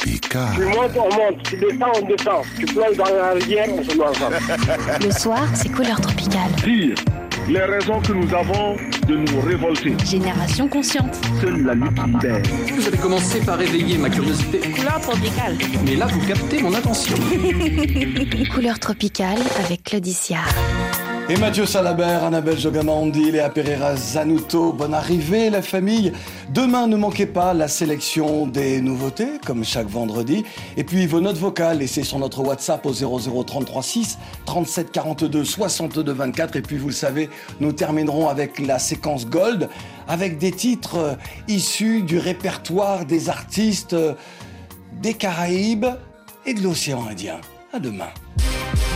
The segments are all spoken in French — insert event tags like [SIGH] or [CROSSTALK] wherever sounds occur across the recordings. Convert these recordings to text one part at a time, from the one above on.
Tropical. Tu montes, on monte. Tu descends, on descend. Tu plonges dans la rivière, on se noie ensemble. Le soir, c'est couleur tropicale. Dire les raisons que nous avons de nous révolter. Génération consciente. Seule la lutte libère. Vous allez commencer par éveiller ma curiosité. Couleur tropicale. Mais là, vous captez mon attention. [LAUGHS] Couleur tropicale avec Claudicia. Et Mathieu Salabert, Annabelle Jogamandi, Léa Pereira Zanuto, bonne arrivée la famille. Demain, ne manquez pas la sélection des nouveautés, comme chaque vendredi. Et puis vos notes vocales, laissez sur notre WhatsApp au 00336 37 42 62 24. Et puis vous le savez, nous terminerons avec la séquence Gold, avec des titres euh, issus du répertoire des artistes euh, des Caraïbes et de l'océan Indien. À demain.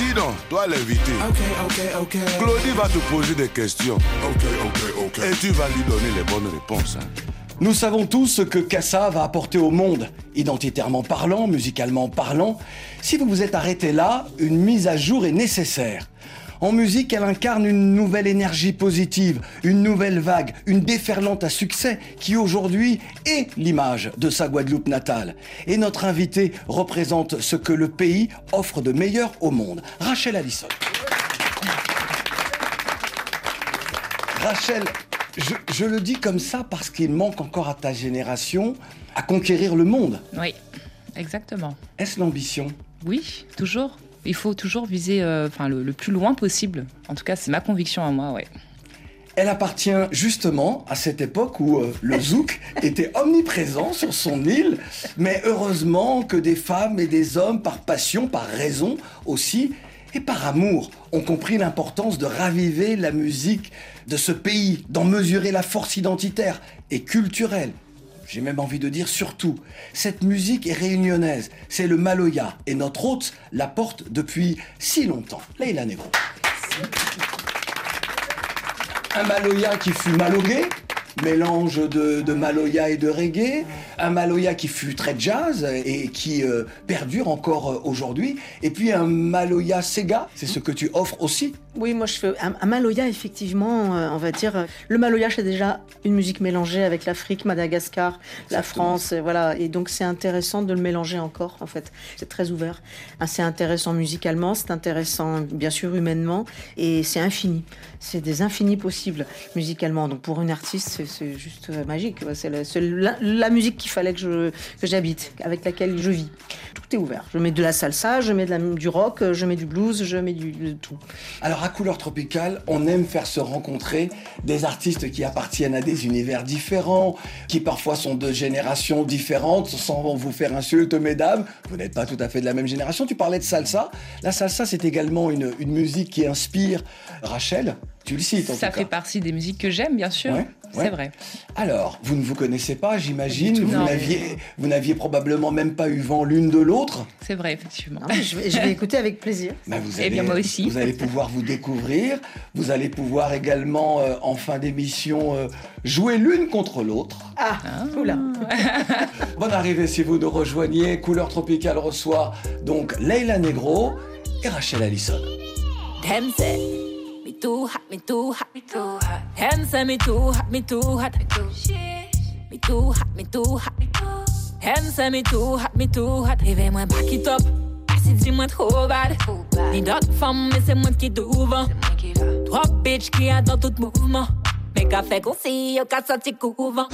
Dis donc, toi l'invité. Ok, ok, ok. Claudie va te poser des questions. Ok, ok, ok. Et tu vas lui donner les bonnes réponses. hein. Nous savons tous ce que Kassa va apporter au monde, identitairement parlant, musicalement parlant. Si vous vous êtes arrêté là, une mise à jour est nécessaire. En musique, elle incarne une nouvelle énergie positive, une nouvelle vague, une déferlante à succès qui aujourd'hui est l'image de sa Guadeloupe natale. Et notre invité représente ce que le pays offre de meilleur au monde. Rachel Allison. Rachel, je, je le dis comme ça parce qu'il manque encore à ta génération à conquérir le monde. Oui, exactement. Est-ce l'ambition? Oui, toujours. Il faut toujours viser euh, enfin, le, le plus loin possible. En tout cas, c'est ma conviction à moi, ouais. Elle appartient justement à cette époque où euh, le [LAUGHS] zouk était omniprésent sur son île, mais heureusement que des femmes et des hommes, par passion, par raison aussi, et par amour, ont compris l'importance de raviver la musique de ce pays, d'en mesurer la force identitaire et culturelle. J'ai même envie de dire surtout, cette musique est réunionnaise, c'est le Maloya, et notre hôte la porte depuis si longtemps. Leila Negro. Un Maloya qui fut malogué, mélange de, Maloya et de reggae. Un Maloya qui fut très jazz et qui euh, perdure encore euh, aujourd'hui. Et puis un Maloya Sega, c'est ce que tu offres aussi. Oui, moi je fais un, un Maloya, effectivement, euh, on va dire. euh, Le Maloya, c'est déjà une musique mélangée avec l'Afrique, Madagascar, la France, euh, voilà. Et donc c'est intéressant de le mélanger encore, en fait. C'est très ouvert. Ah, C'est intéressant musicalement, c'est intéressant bien sûr humainement, et c'est infini. C'est des infinis possibles musicalement. Donc pour une artiste, c'est- juste magique. C'est la, la musique qu'il fallait que je- que j'habite, avec laquelle je vis. Tout est ouvert. Je mets de la salsa, je mets de la- du rock, je mets du blues, je mets du, de tout. Alors à Couleur Tropicale, on aime faire se rencontrer des artistes qui appartiennent à des univers différents, qui parfois sont de générations différentes, sans vous faire insulte, mesdames. Vous n'êtes pas tout à fait de la même génération. Tu parlais de salsa. La salsa, c'est également une, une musique qui inspire Rachel. Tu le cites en Ça tout fait cas. partie des musiques que j'aime, bien sûr. Ouais, ouais. C'est vrai. Alors, vous ne vous connaissez pas, j'imagine. Vous n'aviez, vous n'aviez probablement même pas eu vent l'une de l'autre. C'est vrai, effectivement. Non, je, vais, je vais écouter avec plaisir. [LAUGHS] Ben, vous Eh bien, moi aussi. Vous allez pouvoir vous découvrir. Vous allez pouvoir également, euh, en fin d'émission, euh, jouer l'une contre l'autre. Ah, oula. [LAUGHS] Bonne arrivée si vous nous rejoignez. Couleur Tropicale reçoit donc Leila Negro et Rachel Allison. Me too hot, me too hot, me too hot. Them say me too hot, me too hot, me too shit. Me too hot, me too hot, me too. Them say me too hot, me too hot. Even moi back it up. Si dis-moi trop bad. Ni d'autres femmes, mais c'est moi qui t'ouvre. Trois bitches qui a dans tout mouvement. Mais qu'a fait qu'on s'y a qu'à sortir couvent.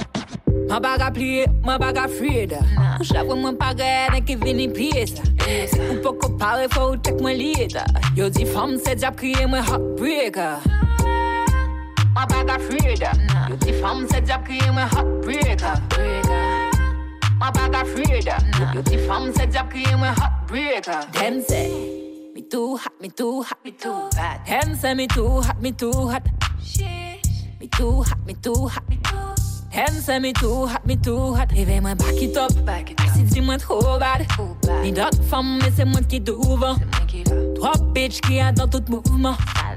Moi pas qu'à plier, moi pas qu'à fuir. Couche la moi pas qu'à qui vini plier ça. Ou pas qu'on parle, faut check moi lead. Yo dit femme, c'est déjà crier moi heartbreaker. Moi pas qu'à fuir. Yo dit femme, c'est déjà crier moi heartbreaker. Moi pas qu'à fuir. Yo dit femme, c'est déjà crier moi heartbreaker. Them say. Me too hot, me too hot, me too hot. Them say me too hot, me too hot. Me too hot, me too hot, me too. Them say me too hot, me too hot. Even moi back it up, back it up. Si dis-moi trop bad, ni d'autres femmes, mais c'est moi qui t'ouvre. Trois bitches qui a dans tout mouvement.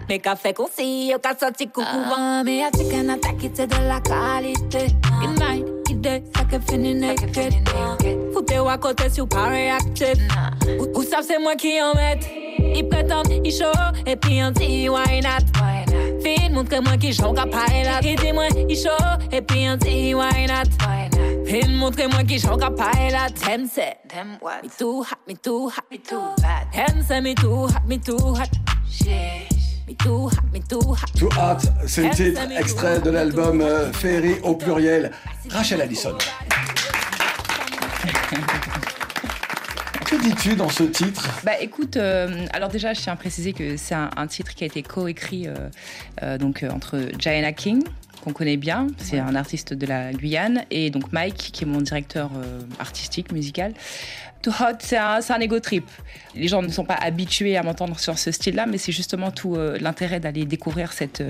Mais qu'a fait qu'on s'y a qu'à sortir couvent. Mais y'a tu qu'un attaque, c'est de la qualité. Good night, idée, ça que finit naked. Foutez-vous à côté si vous pas réactif. Ou, savent c'est moi qui en mette. Ils prétendent, ils show, et puis on dit why not? Fin, montre-moi qui joue à pilot. Ils disent moi, ils show, et puis on dit why not? Vin montre-moi qui j'en capable la thème c'est Them what? Me too hot, me too hot, me too bad Them say me too hot, me too hot Shit Me too hot, me too hot Too Hot, c'est le titre extrait de l'album euh, Ferry au pluriel. Rachel Allison. [LAUGHS] Que dis-tu dans ce titre? Bah écoute, euh, alors déjà je tiens à préciser que c'est un, un titre qui a été coécrit euh, euh, donc entre Diana King qu'on connaît bien, c'est un artiste de la Guyane, et donc Mike qui est mon directeur artistique musical. Too Hot, c'est un, un ego trip. Les gens ne sont pas habitués à m'entendre sur ce style-là, mais c'est justement tout l'intérêt d'aller découvrir cette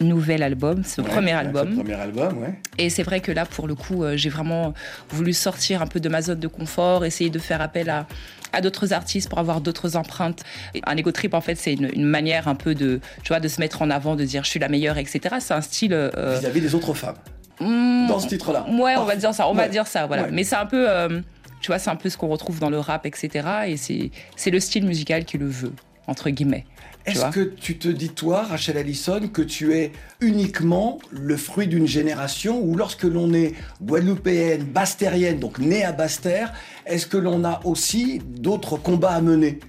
nouvel album, ce Ouais, premier album. ce premier album, ouais. Et c'est vrai que là, pour le coup, euh, j'ai vraiment voulu sortir un peu de ma zone de confort, essayer de faire appel à, à d'autres artistes pour avoir d'autres empreintes. Un ego trip, en fait, c'est une, une manière un peu de, tu vois, de se mettre en avant, de dire je suis la meilleure, etc. C'est un style. euh, Vis-à-vis des autres femmes. hmm, Dans ce titre-là. Ouais, on va dire ça. On va dire ça, voilà. Ouais. Mais c'est un peu, euh, tu vois, c'est un peu ce qu'on retrouve dans le rap, etc. Et c'est, c'est le style musical qui le veut, entre guillemets. tu Est-ce que tu te dis, toi, Rachel Allison, que tu es uniquement le fruit d'une génération où lorsque l'on est guadeloupéenne, bastérienne, donc née à Basse-Terre, est-ce que l'on a aussi d'autres combats à mener?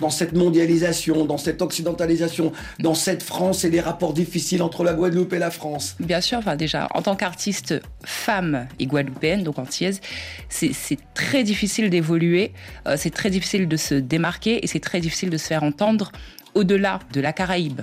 Dans cette mondialisation, dans cette occidentalisation, dans cette France et les rapports difficiles entre la Guadeloupe et la France Bien sûr, enfin déjà, en tant qu'artiste femme et guadeloupéenne, donc antillaise, c'est très difficile d'évoluer, euh, c'est très difficile de se démarquer et c'est très difficile de se faire entendre au-delà de la Caraïbe.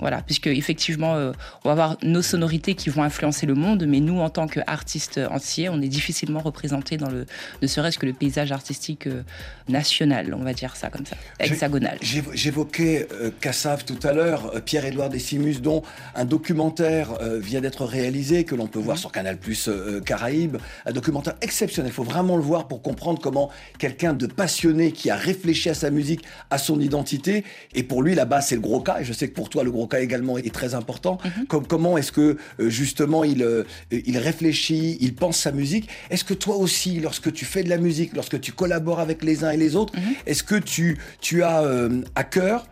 Voilà, puisque effectivement, euh, on va avoir nos sonorités qui vont influencer le monde, mais nous, en tant qu'artistes entiers, on est difficilement représentés dans le, ne serait-ce que le paysage artistique euh, national, on va dire ça comme ça, hexagonal. j'évo- J'évoquais euh, Cassav tout à l'heure, euh, Pierre-Édouard Décimus, dont un documentaire vient d'être réalisé, que l'on peut voir sur Canal Plus Caraïbes. Un documentaire exceptionnel. Il faut vraiment le voir pour comprendre comment quelqu'un de passionné qui a réfléchi à sa musique, à son identité, et pour lui, là-bas, c'est le gros cas. Et je sais que pour toi, le gros cas également est très important. Comme, comment est-ce que, euh, justement, il, euh, il réfléchit, il pense sa musique? Est-ce que toi aussi, lorsque tu fais de la musique, lorsque tu collabores avec les uns et les autres, est-ce que tu, tu as euh, à cœur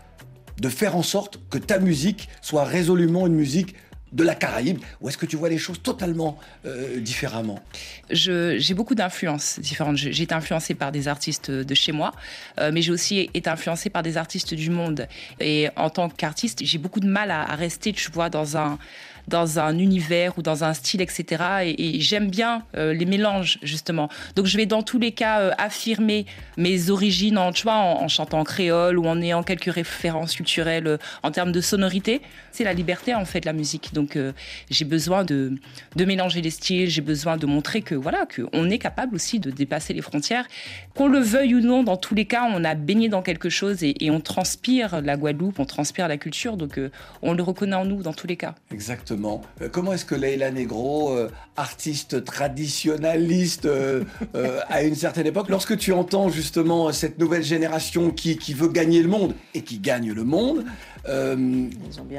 de faire en sorte que ta musique soit résolument une musique de la Caraïbe ou est-ce que tu vois les choses totalement euh, différemment? J'ai beaucoup d'influences différentes. J'ai été influencée par des artistes de chez moi, euh, mais j'ai aussi été influencée par des artistes du monde. Et en tant qu'artiste, j'ai beaucoup de mal à, à rester, tu vois, dans un dans un univers ou dans un style, etc. Et, j'aime bien euh, les mélanges, justement. Donc je vais dans tous les cas euh, affirmer mes origines en, en, chantant créole ou en ayant quelques références culturelles euh, en termes de sonorité. C'est la liberté, en fait, la musique. Donc j'ai besoin de, mélanger les styles, j'ai besoin de montrer que voilà qu'on est capable aussi de dépasser les frontières. Qu'on le veuille ou non, dans tous les cas, on a baigné dans quelque chose et, on transpire la Guadeloupe, on transpire la culture, donc on le reconnaît en nous dans tous les cas. Exactement. Euh, comment est-ce que Leila Negro, euh, artiste traditionnaliste euh, à une certaine époque, lorsque tu entends justement cette nouvelle génération qui veut gagner le monde et qui gagne le monde, euh,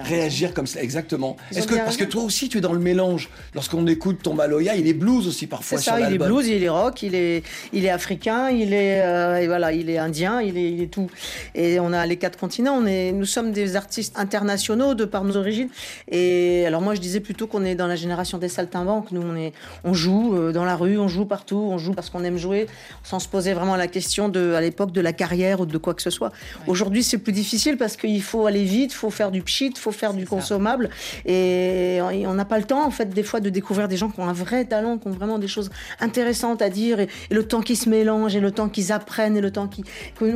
réagir comme ça Exactement. Est-ce que parce que toi aussi tu es dans le mélange. Lorsqu'on écoute ton Maloya, il est blues aussi C'est parfois sur ça, il est blues, il est rock, il est, il est africain, il est, euh, et voilà, il est indien, il est, il est tout. Et on a les quatre continents. On est, nous sommes des artistes internationaux de par nos origines. Et alors moi, je disais plutôt qu'on est dans la génération des saltimbanques. Nous, on est, on joue euh, dans la rue, on joue partout, on joue parce qu'on aime jouer, sans se poser vraiment la question de, à l'époque, de la carrière ou de quoi que ce soit. Aujourd'hui, c'est plus difficile parce qu'il faut aller vite, il faut faire du pchit, il faut faire du ça. consommable. Et on n'a pas le temps, en fait, des fois, de découvrir des gens qui ont un vrai talent, qui ont vraiment des choses intéressantes à dire, et, et le temps qu'ils se mélangent, et le temps qu'ils apprennent, et le temps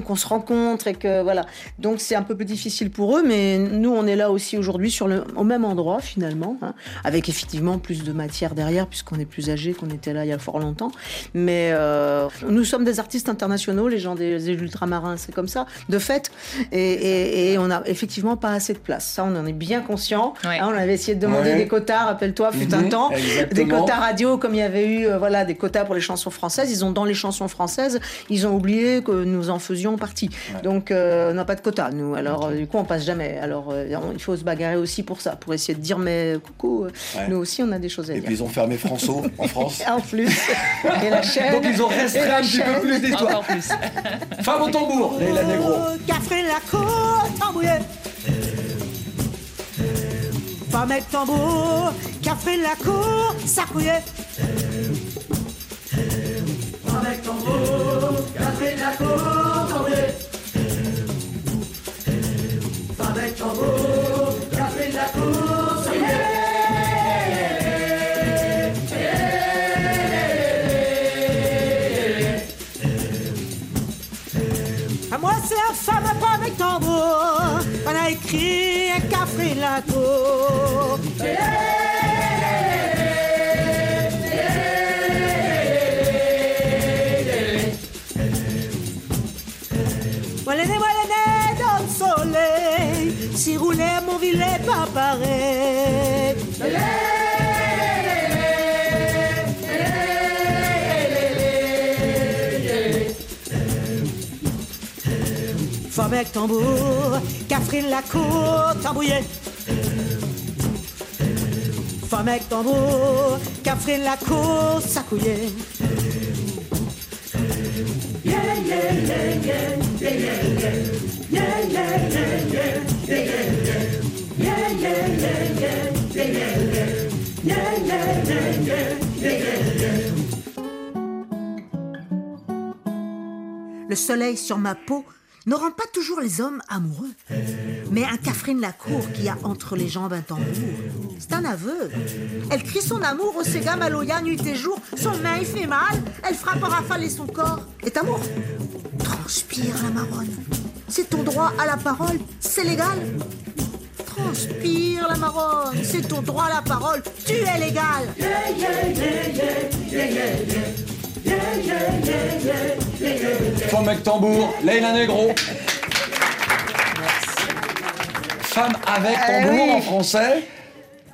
qu'on se rencontre, et que voilà. Donc c'est un peu plus difficile pour eux, mais nous, on est là aussi aujourd'hui sur le, au même endroit finalement, hein, avec effectivement plus de matière derrière, puisqu'on est plus âgé qu'on était là il y a fort longtemps. Mais euh, nous sommes des artistes internationaux, les gens des, des ultramarins, c'est comme ça, de fait, et, et- et on n'a effectivement pas assez de place. Ça, on en est bien conscient. Ouais. Hein, on avait essayé de demander Ouais. des quotas, rappelle-toi, fut un Mhm, temps, des quotas radio, comme il y avait eu euh, voilà, des quotas pour les chansons françaises. Ils ont dans les chansons françaises, ils ont oublié que nous en faisions partie. Donc, euh, on n'a pas de quotas, nous. Alors, euh, du coup, on passe jamais. Alors, euh, on- il faut se bagarrer aussi pour ça, pour essayer de dire, mais coucou, Ouais. nous aussi, on a des choses à Et dire. puis ils ont fermé François [LAUGHS] en France. En plus. et la chaîne. Donc ils ont et restreint un petit peu plus d'histoire. Encore plus. Femme au tambour, Leila Negro. Café la cour, tambouillé. Femme et tambour, café la cour, ça couillait. Femme et tambour, café la cour, tambour. Femme et tambour. Voilà, voilà, dans le soleil, si rouler mon villet pas pareil. Avec tambour, Catherine Lacour, tambouillet. Femme avec tambour, Catherine Lacour, yeah, yeah, yeah. Le soleil sur ma peau ne rend pas toujours les hommes amoureux. Mais un Catherine Lacour qui a entre les jambes un tambour, c'est un aveu. Elle crie son amour au Sega Maloya nuit et jour. Son main il fait mal, elle frappe en rafale et son corps est amour. Transpire la marronne. C'est ton droit à la parole, c'est légal. Transpire la marronne, c'est ton droit à la parole, tu es légal. Femme avec tambour, Leila Negro. Femme avec Euh, tambour oui. en français.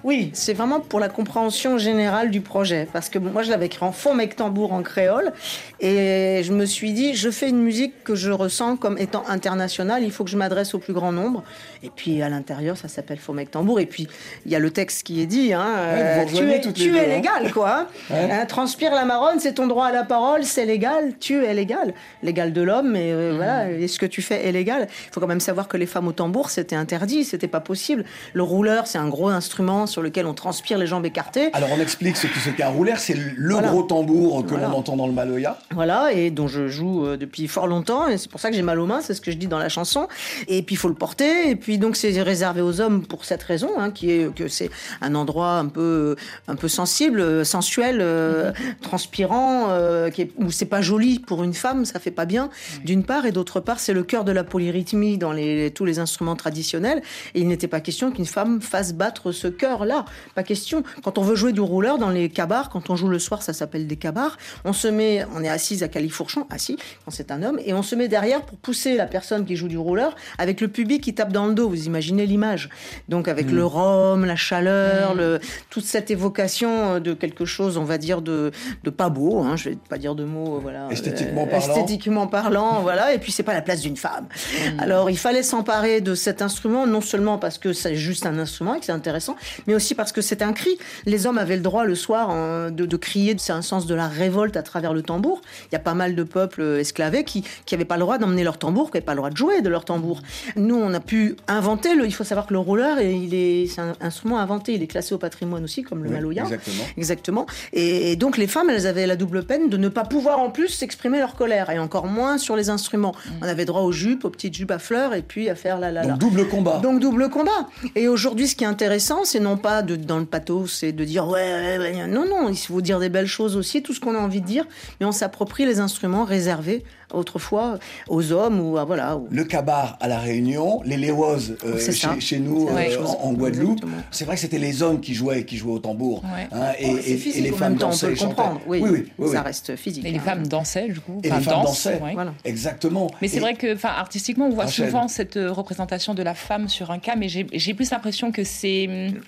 Oui, c'est vraiment pour la compréhension générale du projet. Parce que moi, je l'avais écrit en fond mec tambour en créole. Et je me suis dit, je fais une musique que je ressens comme étant internationale. Il faut que je m'adresse au plus grand nombre. Et puis, à l'intérieur, ça s'appelle faux mec tambour. Et puis, il y a le texte qui est dit. Hein, Ouais, vous tu es, tu hein. légal, quoi. [LAUGHS] Ouais. Hein, transpire la marronne, c'est ton droit à la parole, c'est légal. Tu es légal. Légal de l'homme, mais euh, voilà. Et ce que tu fais est légal? Il faut quand même savoir que les femmes au tambour, c'était interdit. C'était pas possible. Le rouleur, c'est un gros instrument sur lequel on transpire les jambes écartées. Alors on explique ce que- ce qu'est un roulaire, c'est le Voilà. gros tambour que Voilà. l'on entend dans le maloya. Voilà, et dont je joue euh, depuis fort longtemps, et c'est pour ça que j'ai mal aux mains, c'est ce que je dis dans la chanson. Et puis il faut le porter, et puis donc c'est réservé aux hommes pour cette raison, hein, qui est que c'est un endroit un peu, un peu sensible, sensuel, euh, transpirant, euh, qui est, où c'est pas joli pour une femme, ça fait pas bien, d'une part, et d'autre part, c'est le cœur de la polyrythmie dans les, tous les instruments traditionnels, et il n'était pas question qu'une femme fasse battre ce cœur-là, pas question. Quand on veut jouer du rouleur dans les cabars, quand on joue le soir, ça s'appelle des cabars, on se met, on est assise à califourchon, assis, quand c'est un homme, et on se met derrière pour pousser la personne qui joue du rouleur avec le public qui tape dans le dos. Vous imaginez l'image. Donc avec Mm. le rhum, la chaleur, le, toute cette évocation de quelque chose, on va dire, de, de pas beau, hein, je vais pas dire de mots, euh, voilà. Esthétiquement euh, parlant. Esthétiquement parlant, [LAUGHS] voilà. Et puis c'est pas la place d'une femme. Mm. Alors il fallait s'emparer de cet instrument, non seulement parce que c'est juste un instrument et que c'est intéressant, mais aussi parce que c'est un cri. Les hommes avaient le droit le soir hein, de, de crier, c'est un sens de la révolte à travers le tambour. Il y a pas mal de peuples esclavés qui n'avaient pas le droit d'emmener leur tambour, qui n'avaient pas le droit de jouer de leur tambour. Nous, on a pu inventer, le, il faut savoir que le rouleur, et il est, c'est un instrument inventé, il est classé au patrimoine aussi, comme le Oui, maloya. exactement. Exactement. Et, et donc les femmes, elles avaient la double peine de ne pas pouvoir en plus s'exprimer leur colère, et encore moins sur les instruments. On avait droit aux jupes, aux petites jupes à fleurs, et puis à faire la la la. Donc double combat. Donc double combat. Et aujourd'hui, ce qui est intéressant, c'est non pas de, dans le pathos, c'est de dire ouais, ouais, ouais, non, non, il faut dire des belles choses aussi, tout ce qu'on a envie de dire, mais on s'approprie les instruments réservés autrefois aux hommes ou à voilà. aux- Le cabar à la Réunion, les léwoses euh, chez, chez nous euh, en, en Guadeloupe. C'est vrai que c'était les hommes qui jouaient qui jouaient au tambour. Ouais. hein, et, et- physique, et les femmes temps, on dansaient peut et le chantaient. comprendre. Oui, oui, oui, oui, ça reste physique. Et les hein. femmes dansaient, du coup. Et Enfin, les femmes dansent, dansaient. ouais. Voilà. Exactement. Mais c'est Et- vrai que, enfin, artistiquement, on voit souvent cette euh, représentation de la femme sur un cas, mais j'ai j'ai plus l'impression que c'est hum,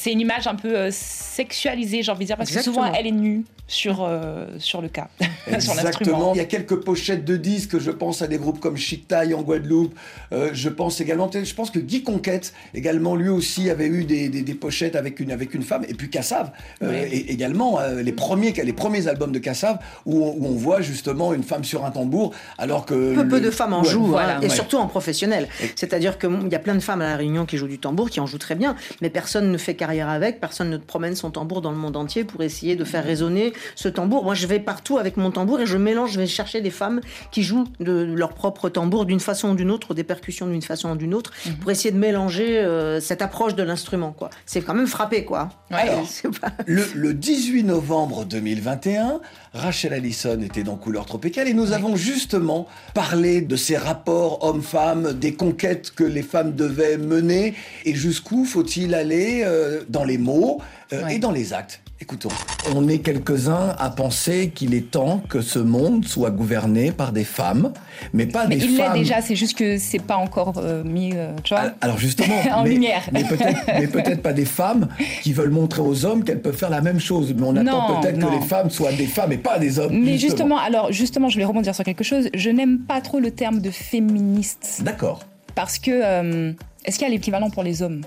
c'est une image un peu euh, sexualisée, j'ai envie de dire, parce Exactement. que souvent elle est nue sur sur, euh, sur le cas, [LAUGHS] Exactement. Il y a quelques pochettes de disques. Je pense à des groupes comme Chic Taille en Guadeloupe. Euh, je pense également. Je pense que Guy Conquête également lui aussi avait eu des, des- des pochettes avec une avec une femme. Et puis Cassav euh, Oui. et également euh, les premiers les premiers albums de Cassav où on, où on voit justement une femme sur un tambour alors que Peu, peu de femmes en Ouais, jouent, voilà. hein, et Ouais. surtout en professionnel. C'est-à-dire qu'il y a plein de femmes à La Réunion qui jouent du tambour, qui en jouent très bien, mais personne ne fait carrière avec, personne ne te promène son tambour dans le monde entier pour essayer de faire résonner ce tambour. Moi, je vais partout avec mon tambour et je mélange, je vais chercher des femmes qui jouent de leur propre tambour d'une façon ou d'une autre, des percussions d'une façon ou d'une autre, Mhm. pour essayer de mélanger euh, cette approche de l'instrument. quoi. C'est quand même frappé, quoi. Alors, [LAUGHS] C'est pas- le, le 18 novembre 2021, Rachel Allison était dans Couleur Tropicale et nous avons justement parlé de ces rapports hommes-femmes, des conquêtes que les femmes devaient mener et jusqu'où faut-il aller euh, dans les mots euh, Ouais. et dans les actes. Écoutons. On est quelques-uns à penser qu'il est temps que ce monde soit gouverné par des femmes, mais pas Mais des il l'est femmes. déjà, c'est juste que c'est pas encore euh, mis, euh, tu vois. Alors justement, [LAUGHS] En mais, lumière. [LAUGHS] mais peut-être, pas des femmes qui veulent montrer aux hommes qu'elles peuvent faire la même chose. Mais on attend peut-être que les femmes soient des femmes et pas des hommes. Mais justement, alors justement, je voulais rebondir sur quelque chose. Je n'aime pas trop le terme de féministe D'accord. parce que euh, est-ce qu'il y a l'équivalent pour les hommes?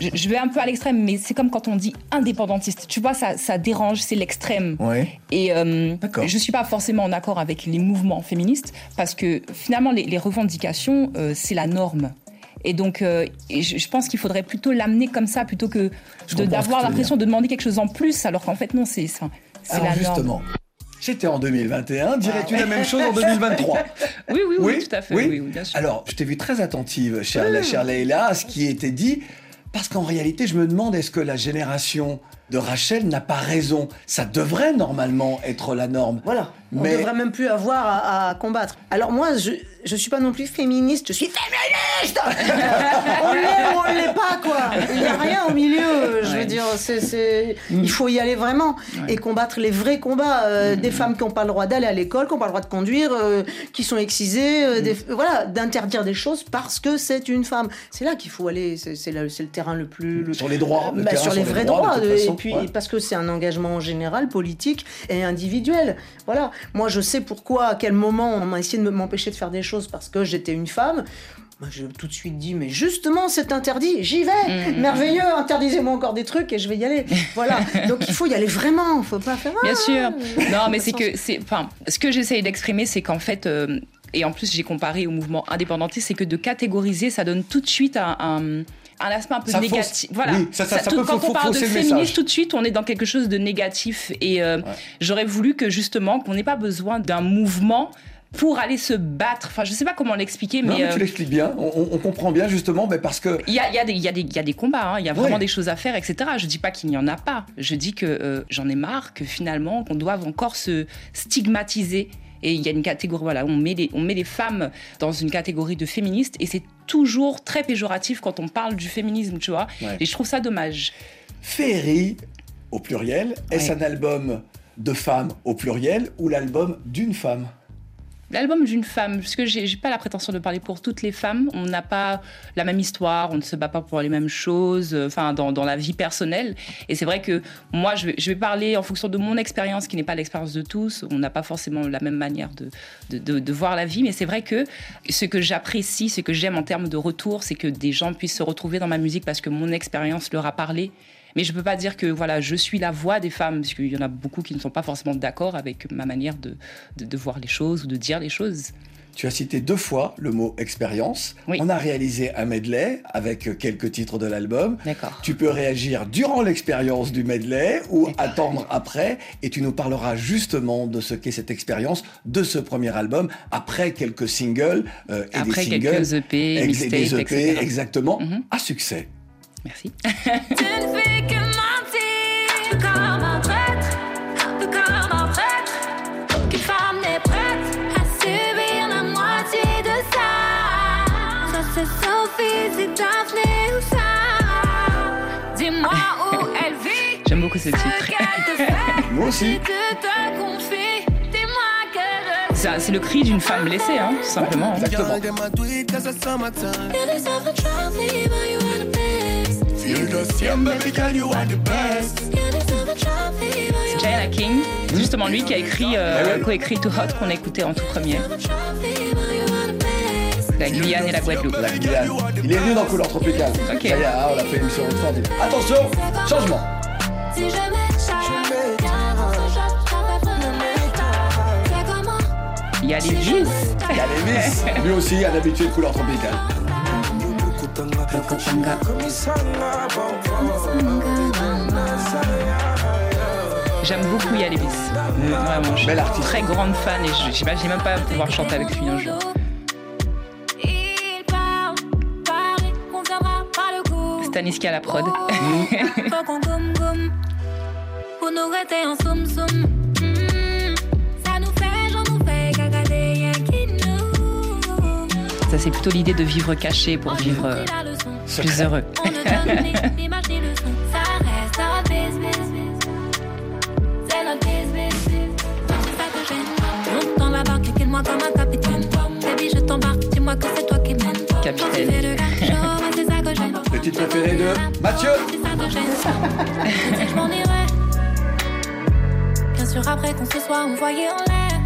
Je, je vais un peu à l'extrême, mais c'est comme quand on dit indépendantiste. Tu vois, ça, ça dérange, c'est l'extrême. Ouais. Et euh, je suis pas forcément en accord avec les mouvements féministes parce que finalement, les, les revendications, euh, c'est la norme. Et donc, euh, je, pense qu'il faudrait plutôt l'amener comme ça plutôt que d'avoir l'impression de demander quelque chose en plus, alors qu'en fait, non, c'est la norme. justement, c'était en 2021. Dirais-tu la même chose en 2023 [LAUGHS] Oui, oui, oui, tout à fait. Oui? Oui, bien sûr. Alors, je t'ai vu très attentive, chère, chère Leïla, à ce qui était dit, parce qu'en réalité, je me demande est-ce que la génération de Rachel n'a pas raison Ça devrait normalement être la norme. Voilà. On Mais- ne devrait même plus avoir à, à combattre. Alors moi, je je suis pas non plus féministe, je suis féministe. [LAUGHS] on l'est ou on l'est pas quoi. Il n'y a rien au milieu. Je veux dire, c'est il faut y aller vraiment et combattre les vrais combats euh, des femmes qui n'ont pas le droit d'aller à l'école, qui n'ont pas le droit de conduire, euh, qui sont excisées, euh, des- voilà, d'interdire des choses parce que c'est une femme. C'est là qu'il faut aller. C'est le, c'est le terrain le plus le- Sur les droits, le bah, sur les sur les vrais droits, droits. de toute et façon, puis ouais. parce que c'est un engagement général, politique et individuel. Voilà. Moi, je sais pourquoi, à quel moment on m'a essayé de m'empêcher de faire des choses parce que j'étais une femme. Moi, j'ai tout de suite dit, mais justement, c'est interdit, j'y vais, Mm. merveilleux, interdisez-moi encore des trucs et je vais y aller. Voilà. [LAUGHS] Donc il faut y aller vraiment, faut pas faire. Bien Ah, sûr. Non, mais c'est que c'est. Enfin, ce que j'essaye d'exprimer, c'est qu'en fait. euh, et en plus, j'ai comparé au mouvement indépendantiste, c'est que de catégoriser, ça donne tout de suite un, un, un aspect un peu Ça fausse- négatif. Voilà. oui, ça- ça- ça tout- peut quand on parle de féminisme, tout de suite, on est dans quelque chose de négatif. Et euh, j'aurais voulu que justement, qu'on n'ait pas besoin d'un mouvement pour aller se battre. Enfin, je sais pas comment l'expliquer, mais. mais tu euh, l'expliques bien. On, comprend bien justement, mais parce que il y a, y, a y, a des- il y a des combats, hein. il y a vraiment Ouais. des choses à faire, etc. Je dis pas qu'il n'y en a pas. Je dis que euh, j'en ai marre que finalement, qu'on doive encore se stigmatiser. Et il y a une catégorie, voilà, on met, les, on met les femmes dans une catégorie de féministes et c'est toujours très péjoratif quand on parle du féminisme, tu vois. Ouais. Et je trouve ça dommage. Féerie, au pluriel, est-ce Ouais. un album de femmes au pluriel ou l'album d'une femme? L'album d'une femme, parce que j'ai pas la prétention de parler pour toutes les femmes, on n'a pas la même histoire, on ne se bat pas pour les mêmes choses, euh, enfin dans, la vie personnelle. Et c'est vrai que moi, je vais, parler en fonction de mon expérience, qui n'est pas l'expérience de tous. On n'a pas forcément la même manière de- de voir la vie, mais c'est vrai que ce que j'apprécie, ce que j'aime en termes de retour, c'est que des gens puissent se retrouver dans ma musique parce que mon expérience leur a parlé. Mais je peux pas dire que voilà, je suis la voix des femmes, parce qu'il y en a beaucoup qui ne sont pas forcément d'accord avec ma manière de, de, de voir les choses ou de dire les choses. Tu as cité deux fois le mot expérience. Oui. On a réalisé un medley avec quelques titres de l'album. D'accord. Tu peux réagir durant l'expérience du medley ou attendre après et tu nous parleras justement de ce qu'est cette expérience de ce premier album après quelques singles euh, et Après des singles quelques EP, mixtapes, des EP etc. exactement Mhm. à succès. Merci. [LAUGHS] Tu ne fais que mentir comme un traître, comme un prêtre. Aucune femme n'est prête à subir la moitié de ça. Ça c'est Sophie, c'est Daphné ou ça. Dis-moi [LAUGHS] où elle vit. J'aime beaucoup ce titre. [LAUGHS] Moi aussi. C'est c'est le cri d'une femme blessée, hein, tout simplement. Exactement. You a you are the best. A you Diana King, c'est justement lui qui a écrit, euh, coécrit Too Hot qu'on a écouté en tout premier, a la Guyane et la Guadeloupe. La Guyane. Il est venu dans Couleur Tropicale. Ok. Ça y est, ah, on a fait une émission extraordinaire. Attention, changement. Il y a les vis. Il y a Lévis, [LAUGHS] lui aussi un habitué de Couleur Tropicale. J'aime beaucoup Yalibis. Vraiment, je suis artiste. très grande fan et j'imagine même pas pouvoir chanter avec lui un jour. Staniski à la prod. Faut qu'on gomme gomme pour nous rester en soum soum. Mm, Ça nous fait, j'en nous fait cagader, y'a qui nous. Ça, c'est plutôt l'idée de vivre caché pour vivre plus heureux. [LAUGHS] capitaine. Le titre préféré de Mathieu. Bien sûr, après qu'on se soit envoyé en l'air.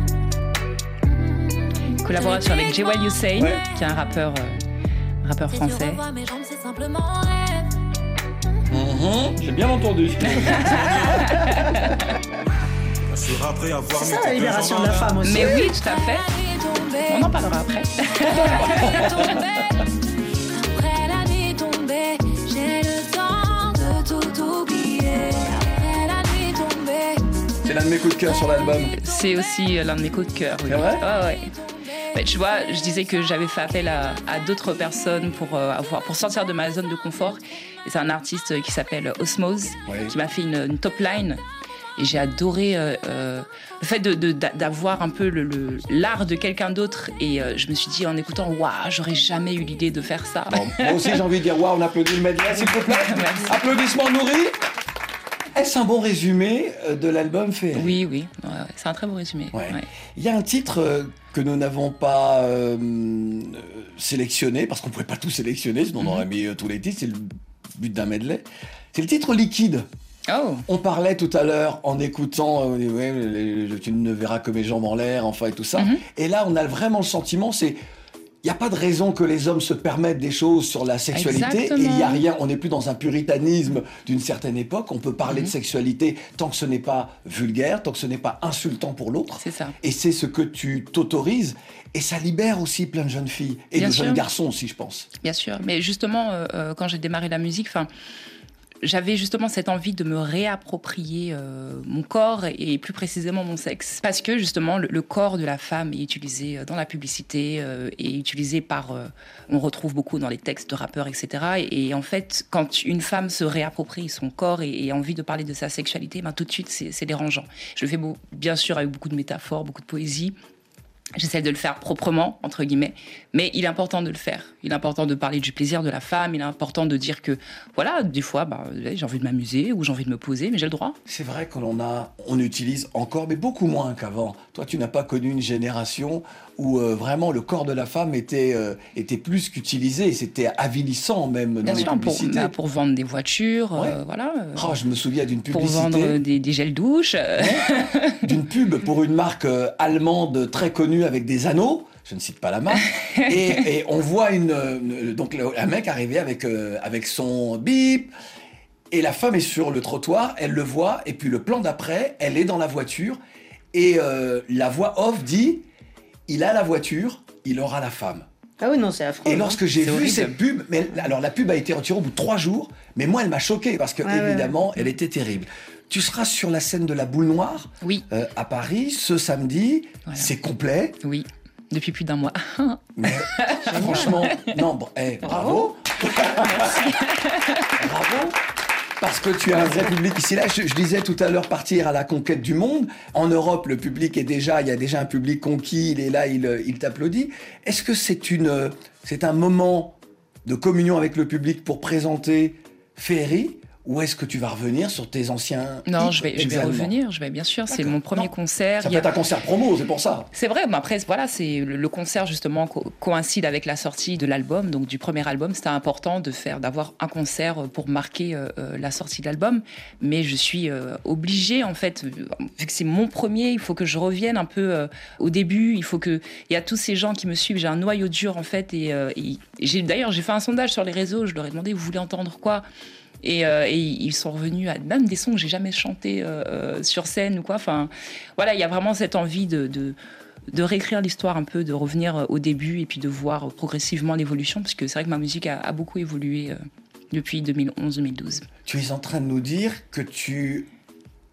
Collaboration avec Jewel Hussein, Ouais. qui est un rappeur, euh, rappeur Si tu français. Simplement rêve. J'ai bien entendu. [LAUGHS] C'est ça la libération de la femme aussi. Mais oui, tout à fait. On en parlera après. [LAUGHS] Après la nuit tombée, j'ai le temps de tout oublier. Après la nuit tombée, C'est l'un de mes coups de cœur sur l'album. C'est aussi euh, l'un de mes coups de cœur. Oui. C'est vrai? Ouais, ouais. Mais tu vois, je disais que j'avais fait appel à, à d'autres personnes pour, euh, avoir, pour sortir de ma zone de confort. Et c'est un artiste qui s'appelle Osmose, Oui. qui m'a fait une, une top line. Et j'ai adoré euh, euh, le fait de- de- d'avoir un peu le- le- l'art de quelqu'un d'autre. Et euh, je me suis dit en écoutant, waouh, j'aurais jamais eu l'idée de faire ça. Bon, moi aussi, j'ai envie de dire waouh, on applaudit le medley, s'il vous plaît. [LAUGHS] Applaudissements nourris. Est-ce un bon résumé euh, de l'album fait Oui, oui, ouais, ouais, c'est un très beau résumé. Ouais. Il y a un titre euh, que nous n'avons pas euh, sélectionné, parce qu'on ne pouvait pas tout sélectionner, sinon on aurait mis tous les titres, c'est le but d'un medley. C'est le titre Liquide. Oh, On parlait tout à l'heure en écoutant euh, ouais, les- les- Tu ne verras que mes jambes en l'air, enfin et tout ça. Mhm. Et là, on a vraiment le sentiment, c'est. Il n'y a pas de raison que les hommes se permettent des choses sur la sexualité Exactement. et il n'y a rien, on n'est plus dans un puritanisme d'une certaine époque, on peut parler Mhm. de sexualité tant que ce n'est pas vulgaire, tant que ce n'est pas insultant pour l'autre. c'est ça. Et c'est ce que tu t'autorises et ça libère aussi plein de jeunes filles et Bien de sûr. jeunes garçons aussi, je pense. Bien sûr, mais justement, euh, euh, quand j'ai démarré la musique, enfin, j'avais justement cette envie de me réapproprier euh, mon corps et, plus précisément mon sexe, parce que justement le, corps de la femme est utilisé euh, dans la publicité euh, et utilisé par, on retrouve beaucoup dans les textes de rappeurs, etc. Et, en fait, quand une femme se réapproprie son corps et, a envie de parler de sa sexualité, ben, tout de suite c'est dérangeant. Je le fais bien sûr avec beaucoup de métaphores, beaucoup de poésie. J'essaie de le faire proprement, entre guillemets, mais il est important de le faire. Il est important de parler du plaisir de la femme, il est important de dire que, voilà, des fois, bah, j'ai envie de m'amuser ou j'ai envie de me poser, mais j'ai le droit. C'est vrai qu'on on utilise encore, mais beaucoup moins qu'avant. Toi, tu n'as pas connu une génération où euh, vraiment le corps de la femme était, euh, était plus qu'utilisé, c'était avilissant même dans Bien les sûr, pour, publicités. bah, pour vendre des voitures, euh, voilà. Oh, je me souviens d'une pour publicité, vendre des, des gels douches. d'une pub pour une marque allemande très connue avec des anneaux. Je ne cite pas la marque. [LAUGHS] et, et on voit une, donc le- un mec arriver avec, euh, avec son bip. Et la femme est sur le trottoir, elle le voit, et puis le plan d'après, elle est dans la voiture, et euh, la voix off dit il a la voiture, il aura la femme. Ah oui, non, c'est affreux. Et hein. lorsque j'ai vu horrible. cette pub, mais alors la pub a été retirée au bout de trois jours, mais moi elle m'a choqué parce que Ouais, ouais, évidemment elle était terrible. Tu seras sur la scène de la boule noire Oui, euh, à Paris ce samedi, Voilà. c'est complet, oui, depuis plus d'un mois. [LAUGHS] mais franchement, non, bon, eh, bravo, bravo. [LAUGHS] Parce que tu as un vrai public ici. Là, je, disais tout à l'heure partir à la conquête du monde. En Europe, le public est déjà, il y a déjà un public conquis. Il est là, il, euh, il t'applaudit. Est-ce que c'est une, euh, c'est un moment de communion avec le public pour présenter Ferry? Ou est-ce que tu vas revenir sur tes anciens Non, je vais, je vais revenir, je vais bien sûr. C'est mon premier Non. concert. Ça peut a- être un concert promo, c'est pour ça. C'est vrai, mais après, voilà, c'est le, le concert justement co- coïncide avec la sortie de l'album, donc du premier album. C'était important de faire, d'avoir un concert pour marquer euh, euh, la sortie de l'album. Mais je suis euh, obligée, en fait, vu que c'est mon premier, il faut que je revienne un peu euh, au début. Il faut que, il y a tous ces gens qui me suivent. J'ai un noyau dur, en fait, et, euh, et j'ai d'ailleurs j'ai fait un sondage sur les réseaux. Je leur ai demandé, vous voulez entendre quoi? Et, euh, et ils sont revenus à même des sons que j'ai jamais chantés euh, euh, sur scène ou quoi. Enfin, voilà, il y a vraiment cette envie de, de, de réécrire l'histoire un peu, de revenir au début et puis de voir progressivement l'évolution, parce que c'est vrai que ma musique a, a beaucoup évolué euh, depuis 2011-2012. Tu es en train de nous dire que tu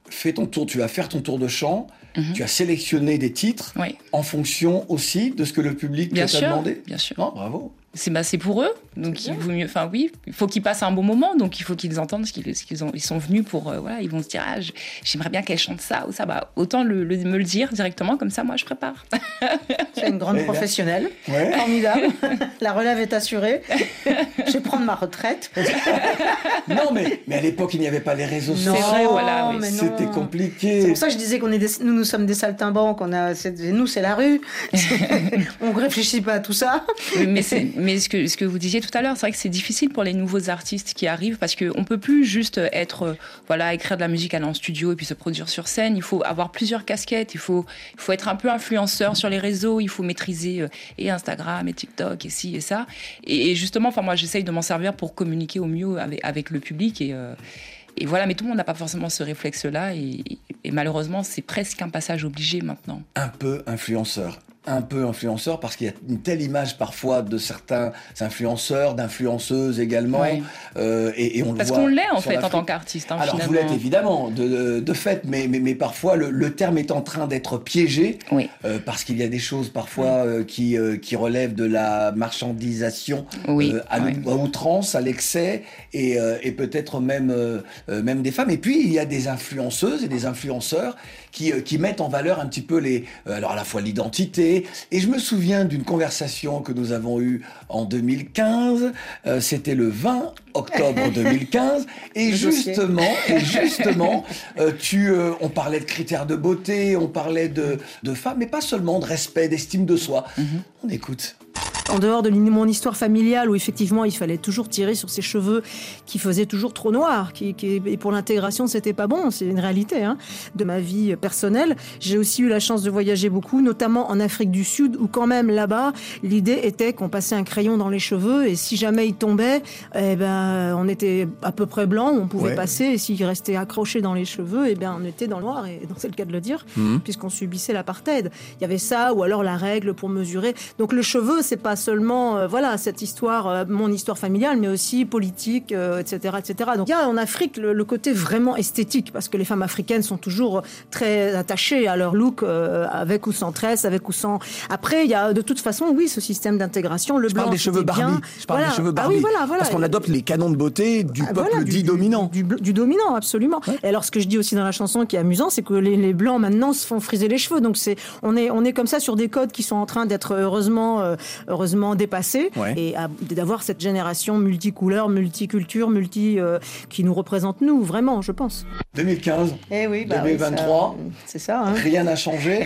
fais ton tour, tu vas faire ton tour de chant, Mhm. tu as sélectionné des titres Oui. en fonction aussi de ce que le public t'a demandé. bien sûr. Non, bravo. C'est bah, c'est pour eux, donc il vaut mieux. Enfin oui, il faut qu'ils passent un bon moment, donc il faut qu'ils entendent ce qu'ils ce qu'ils ont. Ils sont venus pour euh, voilà, ils vont se dire ah, j'aimerais bien qu'elle chante ça ou ça. Bah autant le, le- me le dire directement, comme ça moi je prépare. [LAUGHS] C'est une grande professionnelle. Ouais. Formidable. [LAUGHS] La relève est assurée. Je vais prendre ma retraite. [LAUGHS] non, mais, mais à l'époque, il n'y avait pas les réseaux Non, sociaux. vrai, voilà, oui. mais non. C'était compliqué. C'est pour ça que je disais qu'on est des- nous, nous sommes des saltimbanques. On a, nous, c'est la rue. on réfléchit pas à tout ça. mais c'est- mais ce que, vous disiez tout à l'heure, c'est vrai que c'est difficile pour les nouveaux artistes qui arrivent parce qu'on peut plus juste être, euh, voilà, écrire de la musique, aller en studio et puis se produire sur scène. Il faut avoir plusieurs casquettes. Il faut, il faut être un peu influenceur sur les réseaux. Il faut maîtriser euh, et Instagram et TikTok et ci et ça. Et, justement, moi, j'essaye de m'en servir pour communiquer au mieux avec, le public et, euh, voilà, mais tout le monde n'a pas forcément ce réflexe-là et malheureusement, c'est presque un passage obligé maintenant. un peu influenceur. Un peu influenceur parce qu'il y a une telle image parfois de certains influenceurs, d'influenceuses également. Euh, et, et on Parce qu'on l'est en fait en tant qu'artiste. hein, Alors vous l'êtes évidemment de, de- fait, mais, mais, mais parfois le, le terme est en train d'être piégé Oui. euh, parce qu'il y a des choses parfois euh, qui, qui relèvent de la marchandisation Oui, à, à outrance, à l'excès et, et peut-être même, même des femmes. Et puis il y a des influenceuses et des influenceurs qui, qui mettent en valeur un petit peu les, alors à la fois l'identité. Et je me souviens d'une conversation que nous avons eue en 2015. euh, C'était le 20 octobre [LAUGHS] 2015. Et justement, et justement, euh, tu, euh, on parlait de critères de beauté, on parlait de, de femmes, mais pas seulement de respect, d'estime de soi. On écoute. En dehors de mon histoire familiale, où effectivement il fallait toujours tirer sur ses cheveux qui faisaient toujours trop noirs, qui, qui- et pour l'intégration c'était pas bon, c'est une réalité hein, de ma vie personnelle. J'ai aussi eu la chance de voyager beaucoup, notamment en Afrique du Sud, où quand même là-bas l'idée était qu'on passait un crayon dans les cheveux et si jamais il tombait, eh ben on était à peu près blanc, on pouvait Ouais. passer et s'il restait accroché dans les cheveux, eh ben on était dans le noir et c'est le cas de le dire, puisqu'on subissait l'apartheid. Il y avait ça ou alors la règle pour mesurer. Donc le cheveu, c'est pas seulement euh, voilà cette histoire, euh, mon histoire familiale, mais aussi politique, euh, etc., etc. Donc il y a en Afrique le, le côté vraiment esthétique parce que les femmes africaines sont toujours très attachées à leur look, avec ou sans tresse, avec ou sans. Après, il y a de toute façon, oui, ce système d'intégration. Le Je blanc, parle des cheveux Barbie. bien. Je parle Voilà. des cheveux Ah Barbie. oui, voilà, voilà. Parce qu'on adopte les canons de beauté du Ah, peuple voilà, dit dominant. Du, du- du dominant, absolument. Et alors, ce que je dis aussi dans la chanson qui est amusant, c'est que les, les blancs maintenant se font friser les cheveux. Donc, c'est, on est, on est comme ça sur des codes qui sont en train d'être heureusement, euh, heureusement dépassés. Ouais. Et d'avoir cette génération multicouleur, multiculture, multi, euh, qui nous représente nous, vraiment, je pense. 2015, Eh oui, bah oui, 2023. c'est ça. hein. [LAUGHS] rien n'a changé.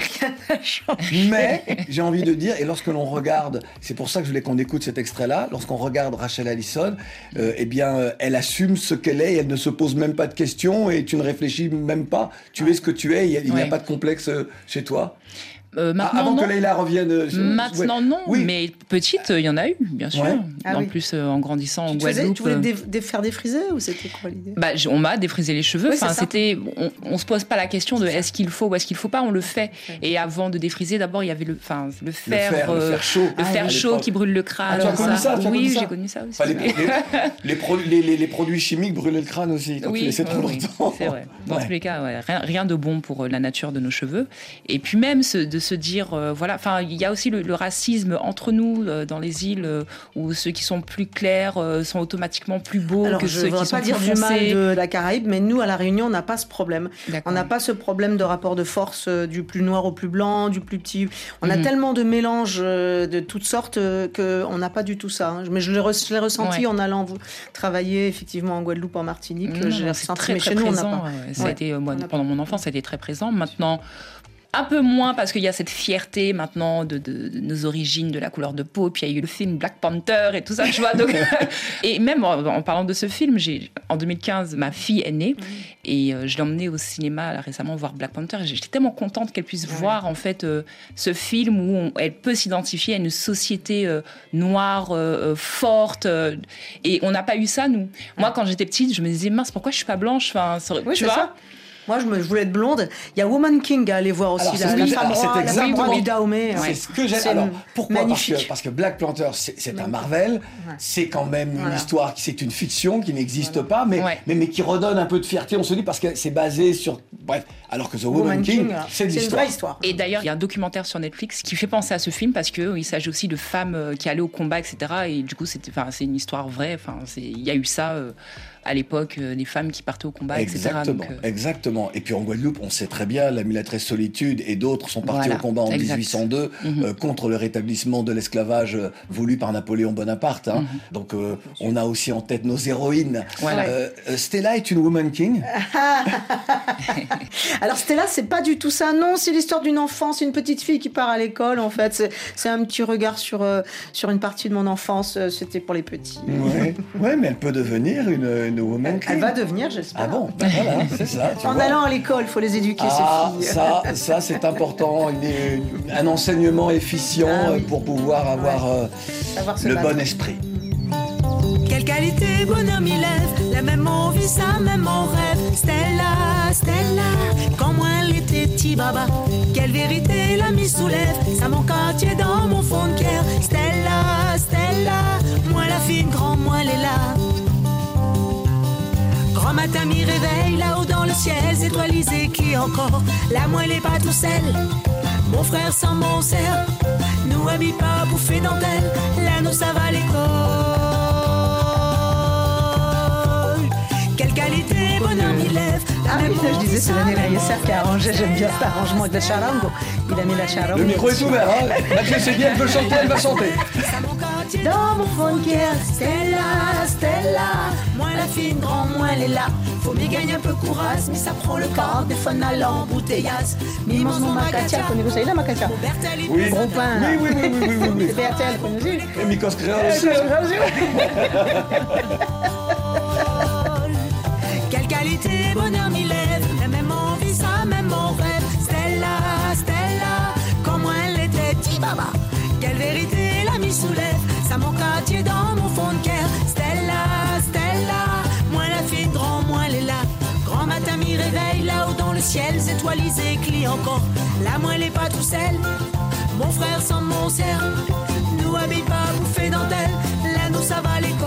Mais j'ai envie de dire, et lorsque l'on regarde, c'est pour ça que je voulais qu'on écoute cet extrait-là, lorsqu'on regarde Rachel Allison, euh, eh bien, euh, elle assume ce qu'elle est, et elle ne se pose même pas de questions, et tu ne réfléchis même pas. Tu es ce que tu es, il y a- il n'y a pas de complexe euh, chez toi. Euh, Ah, maintenant, avant non. que Leïla revienne. euh, je- Maintenant, ouais. non, Oui. mais petite, euh, il y en a eu, bien sûr. Ouais. Ah en oui. plus, euh, en grandissant en Tu, faisais- Guadeloupe. tu voulais dé- faire défriser ou c'était quoi l'idée? Bah, on m'a défrisé les cheveux. Oui, enfin, c'était, on, on se pose pas la question de est-ce qu'il faut ou est-ce qu'il faut pas. On le fait. Et avant de défriser, d'abord, il y avait le, enfin, le fer, fer, le fer chaud. le Ah, fer chaud qui brûle le crâne. Ah, tu as connu ça, Oui, j'ai connu ça aussi. Les, les- les pro- les- les- les produits chimiques brûlaient le crâne aussi quand tu Oui, laissais trop longtemps. c'est vrai. Dans tous les cas, rien, de bon pour la nature de nos cheveux. Et puis même ce- de se dire, euh, voilà, enfin, il y a aussi le, le racisme entre nous euh, dans les îles euh, où ceux qui sont plus clairs sont automatiquement plus beaux Alors, que je ceux ne qui sont pas plus dire du mal foncés. de la Caraïbe, mais nous, à La Réunion, on n'a pas ce problème. On n'a pas ce problème de rapport de force du plus noir au plus blanc, du plus petit. On a Mhm. tellement de mélanges de toutes sortes qu'on n'a pas du tout ça. hein. Mais je l'ai re- je ressenti Ouais. en allant vous- travailler effectivement en Guadeloupe, en Martinique. J'ai ressenti, c'est très, mais très chez nous, on n'a présent. pas. ouais. Ça a été, moi, pendant mon enfance, ça a été très présent. Maintenant, un peu moins parce qu'il y a cette fierté maintenant de, de- de nos origines, de la couleur de peau. Puis il y a eu le film Black Panther et tout ça, tu vois. Donc, [LAUGHS] [LAUGHS] et même en, en parlant de ce film, j'ai, en 2015, ma fille est née et euh, je l'ai emmenée au cinéma là, récemment voir Black Panther. J'étais tellement contente qu'elle puisse voir en fait euh, ce film où on- elle peut s'identifier à une société euh, noire, forte. et on n'a pas eu ça, nous. Moi, quand j'étais petite, je me disais, mince, pourquoi je suis pas blanche? Enfin, Oui, Tu vois? ça. Moi, je, me, je voulais être blonde. Il y a Woman King à aller voir aussi. Alors, c'est la, femme roi, c'est la femme roi exactement- du Dahomey. C'est Ouais. ce que j'ai. Alors, pourquoi? Parce que, parce que Black Panther, c'est un Marvel, c'est quand même une histoire c'est une fiction qui n'existe pas, mais, Ouais. mais, mais qui redonne un peu de fierté, on se dit, parce que c'est basé sur. Bref, alors que The Woman, Woman King, King, c'est l'histoire. vraie histoire. Et d'ailleurs, il y a un documentaire sur Netflix qui fait penser à ce film parce qu'il s'agit aussi de femmes euh, qui allaient au combat, etc. Et du coup, c'est une histoire vraie. Enfin, c'est- il y a eu ça euh, à l'époque, euh, des femmes qui partaient au combat, etc. Exactement, Donc, euh, exactement. Et puis en Guadeloupe, on sait très bien, la Mulatresse Solitude et d'autres sont partis Voilà, au combat en exact. 1802 Mhm. euh, contre le rétablissement de l'esclavage voulu par Napoléon Bonaparte. hein. Mhm. Donc euh, on a aussi en tête nos héroïnes. Voilà. Stella est une Woman King. [LAUGHS] Alors Stella, c'est pas du tout ça. Non, c'est l'histoire d'une enfance, une petite fille qui part à l'école. En fait, c'est- un petit regard sur euh, sur une partie de mon enfance. C'était pour les petits. Ouais. ouais, mais elle peut devenir une, une Woman King. Elle va devenir, j'espère. Ah bon, ben voilà, c'est ça. tu En vois. allant à l'école, il faut les éduquer Ah, ces filles. ça, ça c'est important. Une- un enseignement efficient Ah oui. pour pouvoir avoir euh, le battre. bon esprit. Quelle qualité, bonhomme il lève, la même envie, ça même en rêve. Stella, Stella, quand moi elle était petit baba, quelle vérité la mise soulève, ça mon quartier dans mon fond de cœur. Stella, Stella, moi la fine, grand, matin, réveille là-haut dans le ciel, étoilisé qui encore. La moelle est pas tout seul. Mon frère sans mon cerf, nous habite pas bouffé dentelle. Là, nous ça va l'école. Qualité, bonhomme il lève. Ah oui, ça, je disais, c'est Daniel Ayesser qui a arrangé. J'aime bien cet arrangement avec la charango. Il a mis la charango. Le micro est ouvert. Hein. Mathieu, c'est bien, elle veut chanter, elle va chanter. Dans mon fond de cœur, Stella, Stella. Moi la fine, grand, moi elle est là. Faut m'y gagner un peu courage, mais ça prend le corps. Des fois, à l'embouteillage. Mimos mon macatia, connaissez-vous ça, macatia? Oui, Gros pain. oui, oui, oui, oui, oui, oui. C'est BRTL, connaissez Et Mikos Créole aussi. Étoilisé, clie encore. La moi elle est pas tout seul. Mon frère sans mon cerf. Nous habite pas bouffé dentelle. Là nous ça va à l'école.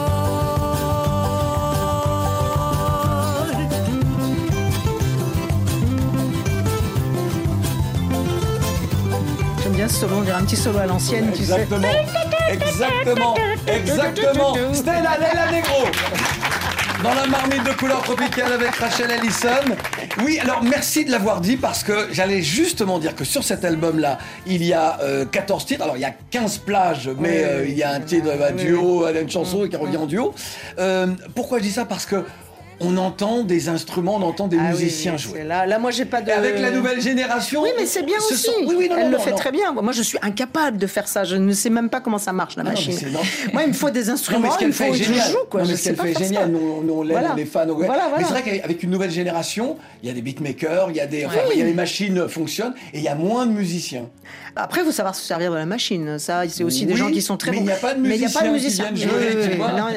J'aime bien ce solo, on dirait un petit solo à l'ancienne, tu sais. Exactement. Exactement. Exactement. Stella Nella Negro. Dans la marmite de couleur tropicale avec Rachel Ellison. Oui, alors merci de l'avoir dit parce que j'allais justement dire que sur cet album-là, il y a euh, 14 titres. Alors il y a 15 plages, mais Oui, euh, il y a un titre, un duo, une chanson qui revient en duo. Euh, pourquoi je dis ça? Parce que on entend des instruments, on entend des Ah musiciens oui, jouer. Là, là, moi, j'ai pas de. Et avec la nouvelle génération. Oui, mais c'est bien ce aussi. sont- Oui, oui, non, Elle non, le non, fait non. très bien. Moi, je suis incapable de faire ça. Je ne sais même pas comment ça marche, la Ah machine. Moi, il me faut des Non, mais instruments, ce il qu'elle me faut fait que je joue, quoi. Non, mais ce qu'elle pas fait est génial. ça. Nous, nous, on l'aime, Voilà. on est fans. ouais. Voilà, Mais voilà. c'est vrai qu'avec une nouvelle génération, il y a des beatmakers, il y a des, enfin, Oui. il y a les machines fonctionnent et il y a moins de musiciens. Après, il faut savoir se servir de la machine. Ça, c'est aussi des gens qui sont très mais bons. il n'y a pas de Mais il n'y a pas de musiciens musiciens.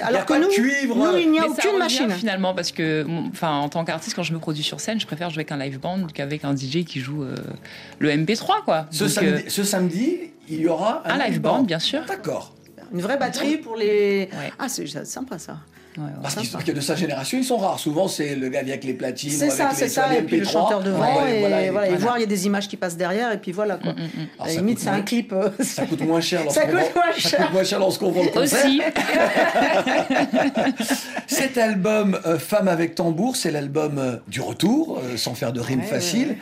alors que nous, il n'y a aucune machine. finalement parce que, enfin, en tant qu'artiste, quand je me produis sur scène, je préfère jouer avec un live band qu'avec un DJ qui joue euh, le MP3, quoi. Ce, Donc, samedi, euh, ce samedi, il y aura un live band, bien sûr. D'accord. Une vraie batterie pour les. Ouais. Ah, c'est sympa ça. Ouais, ouais. Parce qu'ils- que de sa génération, ils sont rares. Souvent, c'est le gars avec les platines. C'est ça, avec c'est les ça. Et puis le MP3. chanteur devant. Ouais, et voilà, voilà, et voilà. voir, il y a des images qui passent derrière. Et puis voilà, quoi. Mm, mm, mm. Alors, À la ça limite, c'est un clip. euh, Ça coûte moins cher lorsqu'on vend- ça coûte moins cher lorsqu'on vend le concert. Aussi. Cet album euh, Femme avec tambour, c'est l'album euh, du retour, euh, sans faire de rime facile.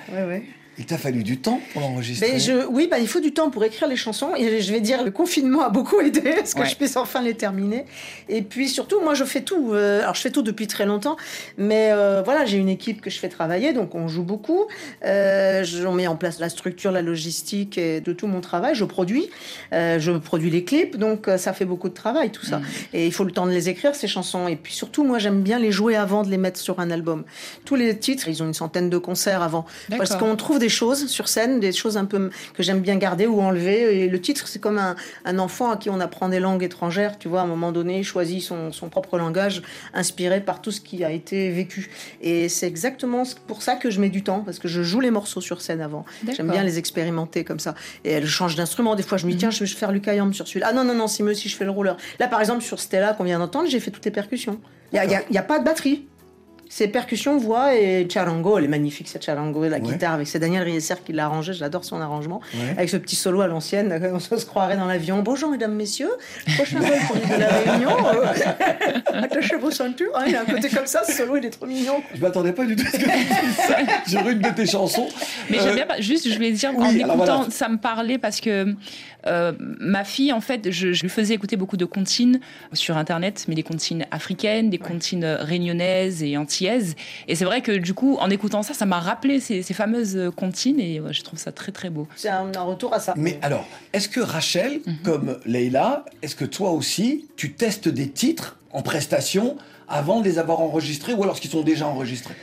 Il t'a fallu du temps pour l'enregistrer. Ben, je, oui, ben, il faut du temps pour écrire les chansons. Et je vais dire, le confinement a beaucoup aidé [LAUGHS] à ce que Ouais. je puisse enfin les terminer. Et puis surtout, moi, je fais tout. Euh, alors, je fais tout depuis très longtemps. Mais euh, voilà, j'ai une équipe que je fais travailler. Donc, on joue beaucoup. Euh, on met en place la structure, la logistique et de tout mon travail. Je produis. Euh, je produis les clips. Donc, ça fait beaucoup de travail, tout ça. Et il faut le temps de les écrire, ces chansons. Et puis surtout, moi, j'aime bien les jouer avant de les mettre sur un album. Tous les titres, ils ont une centaine de concerts avant. Parce qu'on trouve des des choses sur scène, des choses un peu que j'aime bien garder ou enlever. Et le titre, c'est comme un, un, enfant à qui on apprend des langues étrangères, tu vois, à un moment donné, choisit son, son propre langage, inspiré par tout ce qui a été vécu. Et c'est exactement pour ça que je mets du temps, parce que je joue les morceaux sur scène avant. J'aime bien les expérimenter comme ça. Et elle change d'instrument. Des fois, je me dis, tiens, je vais faire Lucas Yam sur celui-là. Ah non, non, non, si, mais aussi, je fais le rouleur. Là, par exemple, sur Stella, qu'on vient d'entendre, j'ai fait toutes les percussions. Il n'y a, a, a, pas de batterie. C'est percussion, voix et charango. Elle est magnifique cette charango, la ouais. guitare avec c'est Daniel Riesser qui l'a arrangé. J'adore son arrangement ouais. avec ce petit solo à l'ancienne. On se croirait dans l'avion. Bonjour mesdames messieurs, prochain vol pour l'île de la Réunion. Attachez vos ceintures. Ah, il a un côté comme ça. Ce solo il est trop mignon. Je m'attendais pas du tout à ce que tu dises ça. J'ai une de tes chansons. Mais euh... j'aime bien. Juste, je vais dire oui, en écoutant, voilà. ça me parlait parce que. Euh, ma fille, en fait, je, je, lui faisais écouter beaucoup de comptines sur Internet, mais des comptines africaines, des comptines réunionnaises et antillaises. Et c'est vrai que du coup, en écoutant ça, ça m'a rappelé ces, ces, fameuses comptines et ouais, je trouve ça très très beau. C'est un, un, retour à ça. Mais alors, est-ce que Rachel, mm -hmm. comme Leïla, est-ce que toi aussi, tu testes des titres en prestation avant de les avoir enregistrés ou alors qu'ils sont déjà enregistrés?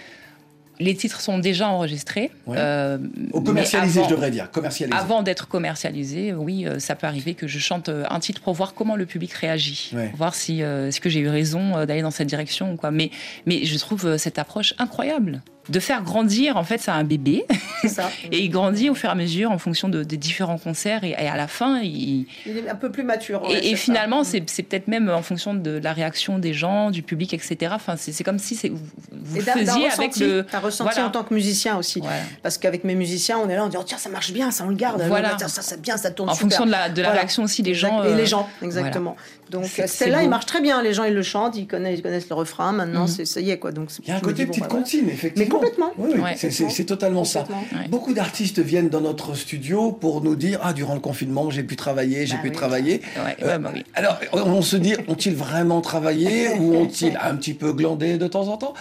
Les titres sont déjà enregistrés. Ouais. Euh, Au commercialisé, je devrais dire. Commercialisé. Avant d'être commercialisé, oui, euh, ça peut arriver que je chante euh, un titre pour voir comment le public réagit, ouais. pour voir si euh, est-ce que j'ai eu raison d'aller dans cette direction ou quoi. Mais mais je trouve cette approche incroyable de faire grandir en fait c'est un bébé. Ça. [LAUGHS] et il grandit au fur et à mesure en fonction de, des différents concerts et, et, à la fin il... il est un peu plus mature ouais, et, et finalement c'est peut-être même en fonction de la réaction des gens du public etc enfin c'est comme si vous, vous et faisiez avec le as ressenti voilà. en tant que musicien aussi. Voilà. parce qu'avec mes musiciens on est là on dit oh, tiens ça marche bien ça on le garde. Voilà. ça c'est bien ça tourne en super. fonction de la, de la réaction aussi des gens et les gens exactement donc celle-là il marche très bien les gens ils le chantent ils connaissent, ils connaissent le refrain maintenant Mhm. mm -hmm. ça y est quoi donc il y a un côté petite comptine effectivement mais complètement oui, oui. C'est totalement ça. Ouais. Beaucoup d'artistes viennent dans notre studio pour nous dire Ah, durant le confinement, j'ai pu travailler, j'ai bah pu oui. travailler. Ouais, euh, bah oui. Alors, on se dit Ont-ils vraiment travaillé ou ont-ils un petit peu glandé de temps en temps?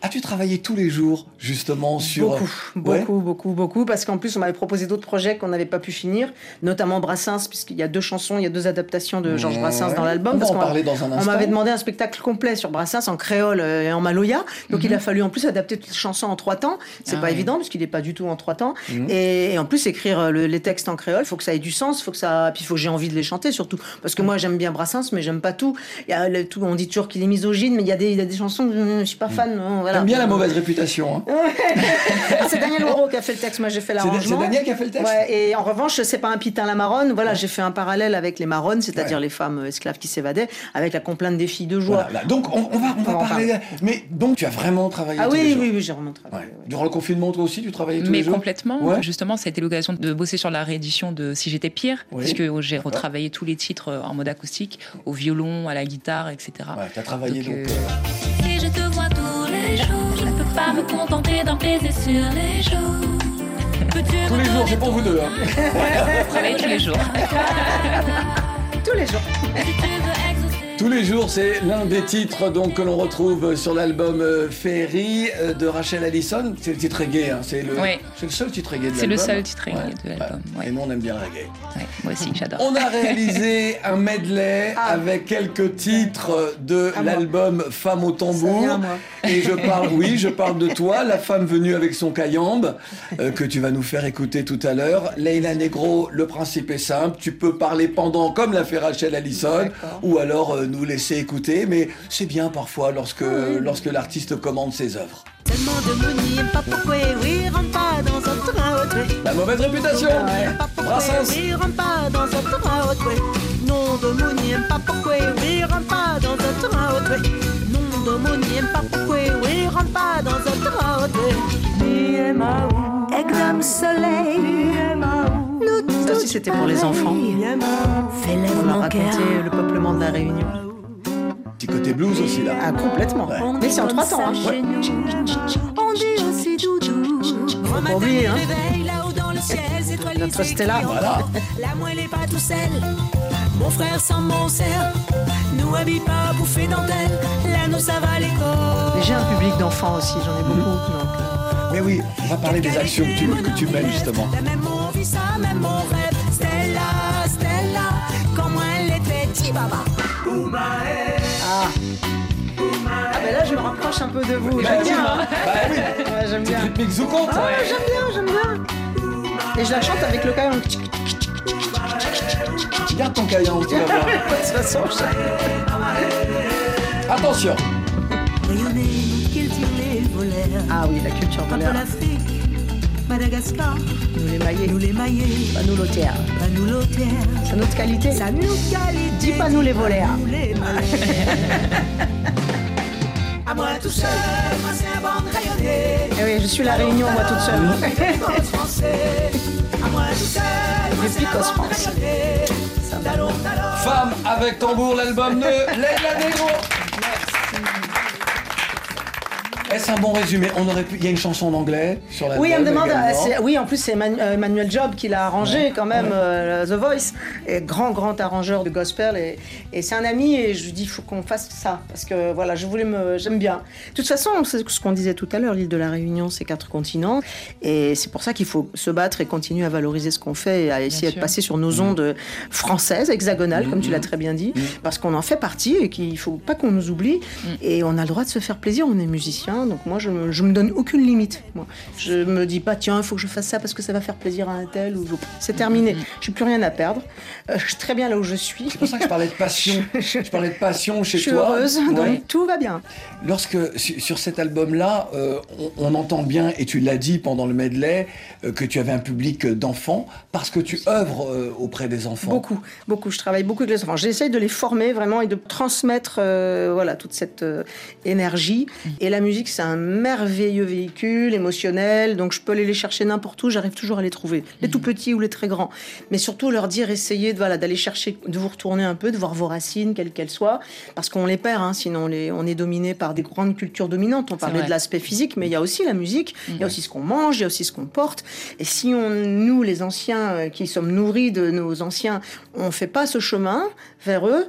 As-tu travaillé tous les jours, justement, sur... Beaucoup, ouais. beaucoup, beaucoup, beaucoup, parce qu'en plus, on m'avait proposé d'autres projets qu'on n'avait pas pu finir, notamment Brassens, puisqu'il y a deux chansons, il y a deux adaptations de Georges Brassens ouais. dans l'album. On va en parler dans un instant. On m'avait demandé un spectacle complet sur Brassens, en créole et en maloya, donc mm -hmm. il a fallu en plus adapter toutes les chansons en trois temps. C'est ah, pas évident, parce qu'il n'est pas du tout en trois temps. Mm -hmm. et, et, en plus, écrire le, les textes en créole, il faut que ça ait du sens, faut que ça... puis il faut que j'ai envie de les chanter, surtout. Parce que moi, j'aime bien Brassens, mais j'aime pas tout. Il y a le, tout. On dit toujours qu'il est misogyne, mais il y, a des, il y a des chansons, je, suis pas fan. Non, voilà. J'aime bien la mauvaise réputation. Hein. [LAUGHS] c'est Daniel Moreau qui a fait le texte, moi j'ai fait l'arrangement. C'est Daniel qui a fait le texte ouais, Et en revanche, c'est pas un pitin la marronne. Voilà, ouais. j'ai fait un parallèle avec les marronnes, c'est-à-dire ouais. les femmes esclaves qui s'évadaient, avec la complainte des filles de joie. Voilà, donc on, on, va, on va on parler. Mais donc tu as vraiment travaillé Ah tous oui, les jours. oui, oui, j'ai vraiment travaillé. Durant le confinement, toi aussi, tu travaillais tous Mais les jours complètement. Justement, ça a été l'occasion de bosser sur la réédition de Si j'étais pire, puisque j'ai retravaillé tous les titres en mode acoustique, au violon, à la guitare, etc. Ouais, tu as travaillé donc. donc euh... Si pas me contenter d'un baiser sur les joues. [LAUGHS] Tous les jours, c'est pour vous deux. Hein. [LAUGHS] Travailler tous les jours. tous les jours. Tous les jours, c'est l'un des titres donc, que l'on retrouve sur l'album euh, Ferry euh, de Rachel Allison. C'est le titre reggae, hein. c'est le, oui. le seul titre reggae de l'album. C'est le seul titre reggae ouais. de l'album. Ouais. Et nous, on aime bien le reggae. moi aussi, j'adore. On a réalisé [LAUGHS] un medley ah. avec quelques titres de l'album Femme au tambour. Et je [LAUGHS] parle, oui, je parle de toi, la femme venue avec son cayambe, euh, que tu vas nous faire écouter tout à l'heure. Leila Negro, le principe est simple. Tu peux parler pendant, comme l'a fait Rachel Allison, ou alors euh, nous laisser écouter, mais c'est bien parfois lorsque, oui. lorsque l'artiste commande ses œuvres. La mauvaise réputation Brassens Nom de Mouni, pas pourquoi, oui, rentre pas dans un train autre Nom de Mouni, pas pourquoi, oui, rentre pas dans un train autre Examen soleil, ça aussi c'était pour les enfants. On a raconté le peuplement de la Réunion. Petit côté blues aussi là. Ah complètement. Ouais. Mais c'est en trois temps. Hein. Ouais. On dit aussi doudou. Pour lui, hein. Notre Stella. Voilà. La moelle est pas tout seul. Mon frère sans mon cerf. Nous habille pas bouffer dentelle. Là nous ça va l'école. J'ai un public d'enfants aussi, j'en ai beaucoup. Donc, euh... Mais oui, on va parler des actions que tu, que tu mènes justement. Même mon vie, ça, même mon rêve. Stella, Stella, comme moi elle était Tibaba. Ah. ah ben là je me rapproche un peu de vous. J'aime bien. Bah oui. ouais, J'aime bien, j'aime bien. Et je la chante avec le caillon. Garde ton caillon, tu vas voir. De toute façon, je- Attention. Ah oui, la culture Entre polaire. l'Afrique, Madagascar, Nous les maillets. nous les maillets, Pas nous l'auteur. pas nous l'auteur. C'est notre qualité. Ça nous qualité. Dis pas nous les les maillets. [LAUGHS] À moi tout seul, moi c'est un bande rayonné. Eh oui, je suis la réunion, moi toute seule. Français. À moi tout seul, moi Les c'est un Picos bande français. rayonné. Talon, talon. Femme avec tambour, l'album de Leila Negro. Est-ce un bon résumé On aurait pu. Il y a une chanson en anglais sur l'album. Oui, me demande. c'est- oui, en plus, c'est Emmanuel, euh, Emmanuel Job qui l'a arrangé quand même, euh, The Voice. Et grand, grand arrangeur de gospel. Et, et c'est un ami. Et je lui dis, faut qu'on fasse ça. Parce que voilà, je voulais me. J'aime bien. De toute façon, c'est ce qu'on disait tout à l'heure l'île de la Réunion, c'est quatre continents. Et c'est pour ça qu'il faut se battre et continuer à valoriser ce qu'on fait et à essayer de passer sur nos ondes françaises, hexagonales, comme tu l'as très bien dit. Parce qu'on en fait partie et qu'il faut pas qu'on nous oublie. Et on a le droit de se faire plaisir. On est musicien. Donc moi, je me, je me donne aucune limite. Moi. Je me dis pas, tiens, il faut que je fasse ça parce que ça va faire plaisir à un tel. Ou... C'est terminé. J'ai plus rien à perdre. Euh, je suis très bien là où je suis. C'est pour ça que je parlais de passion. [LAUGHS] Je parlais de passion chez Je suis toi. heureuse, Ouais. donc tout va bien. Lorsque su- sur cet album-là, euh, on, on entend bien, et tu l'as dit pendant le medley, euh, que tu avais un public d'enfants parce que tu œuvres euh, auprès des enfants. Beaucoup, beaucoup. Je travaille beaucoup avec les enfants. J'essaye de les former vraiment et de transmettre euh, voilà, toute cette euh, énergie. Et la musique, c'est un merveilleux véhicule émotionnel. Donc, je peux aller les chercher n'importe où. J'arrive toujours à les trouver. Les tout petits ou les très grands. Mais surtout, leur dire, essayez de, voilà, d'aller chercher, de vous retourner un peu, de voir vos racines, quelles qu'elles soient. Parce qu'on les perd, hein, sinon on, les, on est dominé par des grandes cultures dominantes. On parlait de l'aspect physique, mais il y a aussi la musique. Il y a aussi ce qu'on mange, il y a aussi ce qu'on porte. Et si on, nous, les anciens, euh, qui sommes nourris de nos anciens, on fait pas ce chemin vers eux,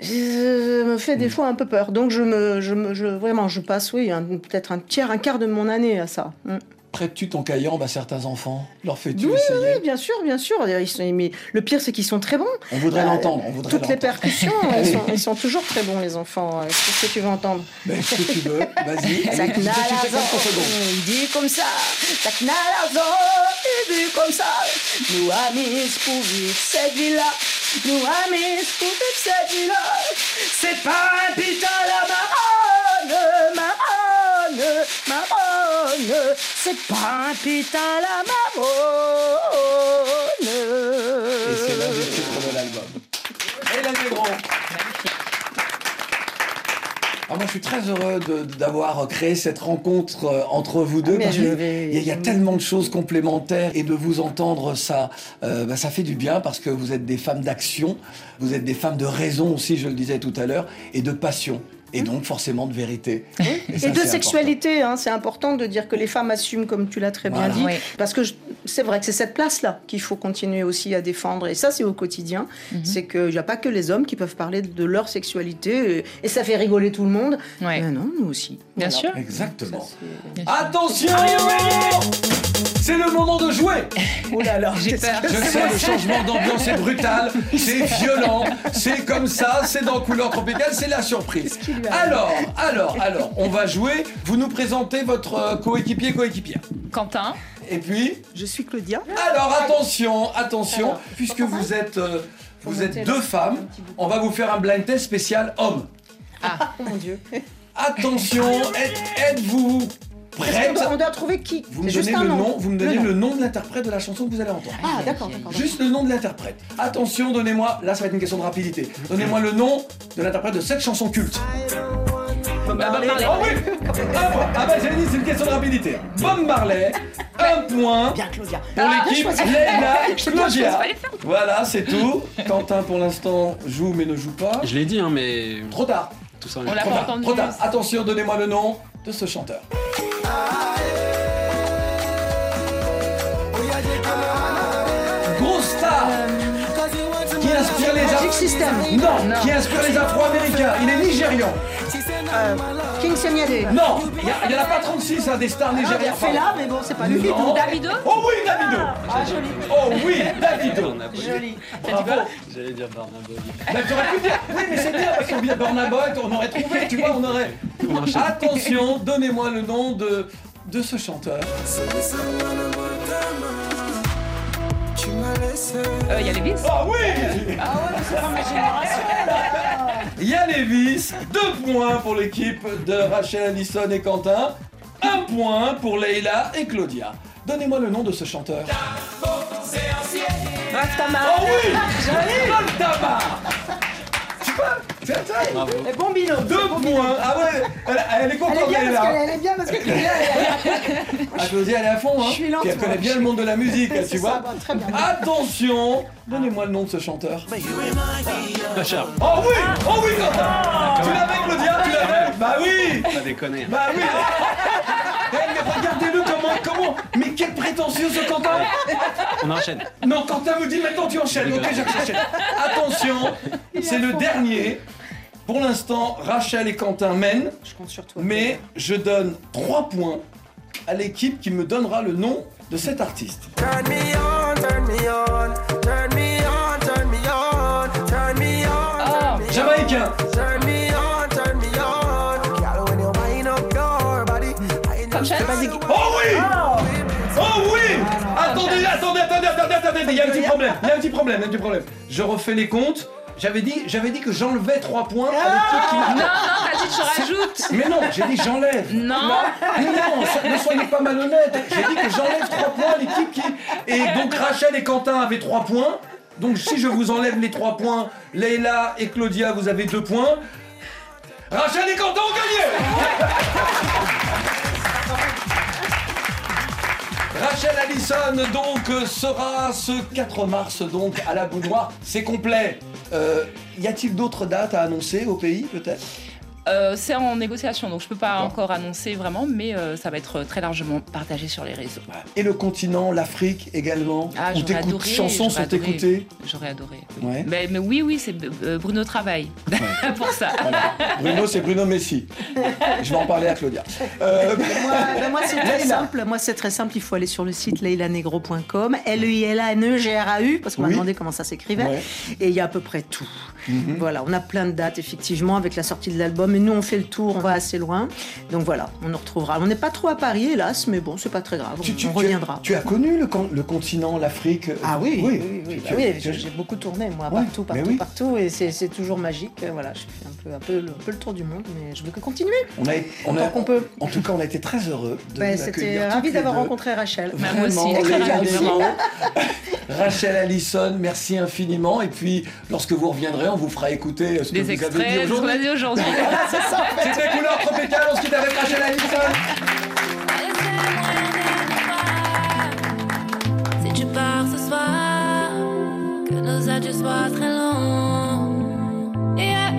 je me fait des fois un peu peur. Donc je me, je me, je, vraiment, je passe, oui, peut-être un tiers, un quart de mon année à ça. Prêtes-tu ton caillant à certains enfants? Leur fais-tu Oui, essayer? oui, bien sûr, bien sûr. Ils sont, mais le pire, c'est qu'ils sont très bons. On voudrait Euh, l'entendre. On voudrait Toutes les percussions, [LAUGHS] ils sont, ils sont toujours très bons, les enfants. Euh, Qu'est-ce que tu veux entendre? Ben, ce que tu veux, [LAUGHS] vas-y. Ça Allez, que je te suis 50 secondes. il dit comme ça, il dit comme ça. Nous amis pour vivre cette vie-là, nous amis pour vivre cette vie-là. C'est pas un piton la marronne, C'est pas un piton la marronne. Et c'est l'un des titres de l'album. Et la Negro. Ah, moi, je suis très heureux d'avoir créé cette rencontre euh, entre vous deux. Mais parce je qu'il vais- y, a- il y a tellement de choses complémentaires et de vous entendre, ça, euh, bah, ça fait du bien parce que vous êtes des femmes d'action, vous êtes des femmes de raison aussi, je le disais tout à l'heure, et de passion. Et donc forcément de vérité. Et, ça, Et de sexualité, hein, c'est important de dire que les femmes assument, comme tu l'as très Voilà. bien dit, Oui. parce que c'est vrai que c'est cette place-là qu'il faut continuer aussi à défendre, et ça c'est au quotidien. Mhm. C'est qu'il n'y a pas que les hommes qui peuvent parler de leur sexualité, et, et ça fait rigoler tout le monde. Ouais. Mais non, nous aussi. Bien Voilà. sûr. Exactement. Ça, Bien. Attention C'est le moment de jouer Oh là là, J'ai peur. Je sais, le changement d'ambiance est brutal, [LAUGHS] c'est violent, c'est comme ça, c'est dans Couleur Tropicale, c'est la surprise. Alors, alors, alors, on va jouer. Vous nous présentez votre euh, coéquipier, coéquipière. Quentin, Et puis, Je suis Claudia. alors attention, attention, Alors, puisque vous êtes, euh, vous êtes deux femmes, on va vous faire un blind test spécial homme. [LAUGHS] Oh mon Dieu. Attention, êtes- [LAUGHS] êtes-vous prête On doit trouver qui Vous me donnez un le nom. nom, vous me donnez nom. le nom de l'interprète de la chanson que vous allez entendre. Ah, d'accord, d'accord. Juste le nom de l'interprète. Attention, donnez-moi, là ça va être une question de rapidité. Donnez-moi le nom de l'interprète de cette chanson culte. Bob Marley. Oh oui point. Ah bah j'ai dit, c'est une question de rapidité. Bob Marley, un point Bien, Claudia. pour Ah, l'équipe Je [LAUGHS] Claudia. Voilà, c'est tout. Quentin pour l'instant joue mais ne joue pas. Je l'ai dit, hein, mais Trop tard. tout ça. On l'a Trop pas tard. entendu. Trop tard. Attention, donnez-moi le nom de ce chanteur. Grosse star qui inspire les Magic Af- System. Non, Non. qui inspire les Afro-Américains. Il est nigérian. Euh, King Senyade. Non, il n'y en a pas 36 hein, des stars Ah, nigériennes. fait là, mais bon, c'est pas lui Non. Davido Oh oui, Davido. Ah, joli. Oh oui, Davido. Joli. Bravo. J'allais dire Barnabo. Bah, tu aurais pu dire, oui, mais c'est bien parce qu'on vient de Bornabo, on aurait trouvé, tu vois, on aurait. Attention, donnez-moi le nom de, de ce chanteur. Euh, Il y a les vis Ah oui Ah ouais, c'est ma génération. Yann Levis, deux points pour l'équipe de Rachel Allison et Quentin, un point pour Leïla et Claudia. Donnez-moi le nom de ce chanteur. Oh oui. Raftama Tu Bravo. Et bon binôme. Deux points Ah ouais Elle, elle est Elle contente bien parce là. elle est bien parce que Claudia, elle est- [LAUGHS] Ah, Claudia, elle est à fond, hein Je suis lente, Elle connaît bien le monde de la musique, C'est tu ça, vois bah, très bien. Attention Donnez-moi le nom de ce chanteur. Bachar. Oh oui Oh oui, Quentin Tu l'avais, Claudia Tu l'avais Bah oui Pas déconner. Bah oui Eh, regardez-le comment, comment Mais quel prétentieux ce Quentin On enchaîne. Non, Quentin me dit maintenant tu enchaînes. Ok, j'enchaîne. Attention, c'est le dernier. Pour l'instant, Rachel et Quentin mènent, Je compte sur toi. mais je donne 3 points à l'équipe qui me donnera le nom de cet artiste. Turn me on, turn me on, turn me on, turn me on, turn me on, turn me Jamaïcain. Turn me on, turn me on. Oh oui Oh oui Attendez, attendez, attendez, attendez, attendez, il y a un petit problème, il y a un petit problème, il y a un petit problème. Je refais les comptes. J'avais dit, j'avais dit que j'enlevais 3 points à l'équipe qui Non, m'a- non, t'as dit tu rajoutes. Mais non, j'ai dit j'enlève. Non. Mais non, so- ne soyez pas malhonnête. J'ai dit que j'enlève 3 points à l'équipe qui. Et donc Rachel et Quentin avaient 3 points. Donc si je vous enlève les 3 points, Leïla et Claudia, vous avez 2 points. Rachel et Quentin ont gagné Rachel Allison donc sera ce 4 mars donc à la boudoir. C'est complet. Euh, y a-t-il d'autres dates à annoncer au pays peut-être? Euh, c'est en négociation, donc je peux pas encore annoncer vraiment, mais euh, ça va être très largement partagé sur les réseaux. Et le continent, l'Afrique également Ah, Où j'aurais tes chansons sont adoré. écoutées J'aurais adoré. Ouais. Mais, mais oui, oui, c'est euh, Bruno Travail [LAUGHS] pour ça. Bruno, c'est Bruno Messi. Je vais en parler à Claudia. Euh, Moi, ben, moi, c'est très simple. Moi, c'est très simple. Il faut aller sur le site leilanegro.com, L-E-I-L-A-N-E-G-R-A-U, parce qu'on m'a demandé comment ça s'écrivait. Ouais. Et il y a à peu près tout. Mhm. Voilà, on a plein de dates, effectivement, avec la sortie de l'album. Et nous, on fait le tour, on va assez loin. Donc voilà, on nous retrouvera. On n'est pas trop à Paris, hélas, mais bon, c'est pas très grave. tu, on, tu- on tu- reviendra. Tu as connu le, con- le continent, l'Afrique? Ah oui, oui, oui. Bah tu- j'ai beaucoup tourné, moi, partout, mais partout, oui. partout. Et c'est toujours magique. Voilà, je fais un peu, un, peu, le- un peu le tour du monde, mais je veux que continuer. On a, on a, Tant qu'on peut. En tout cas, on a été très heureux de vous C'était ravi d'avoir rencontré Rachel. Bah, moi aussi, Vraiment, très [LAUGHS] ravi. Rachel Allison, merci infiniment. Et puis, lorsque vous reviendrez, on vous fera écouter ce que Des vous avez aujourd'hui. dit aujourd'hui. [LAUGHS] c'est ça, en fait. C'était Couleur Tropicale, on se quitte avec Rachel Allison. Si tu pars ce soir, que nos adieux soient très longs. Yeah.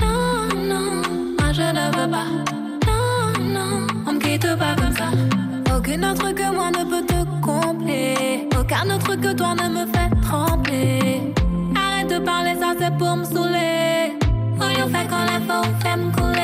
Non, non, moi je ne veux pas. Non, non, on me quitte pas comme ça. Aucun autre que moi ne peut te combler. Aucun autre que toi ne me fait trembler. Arrête de parler, ça c'est pour me saouler. Voyons fait quand les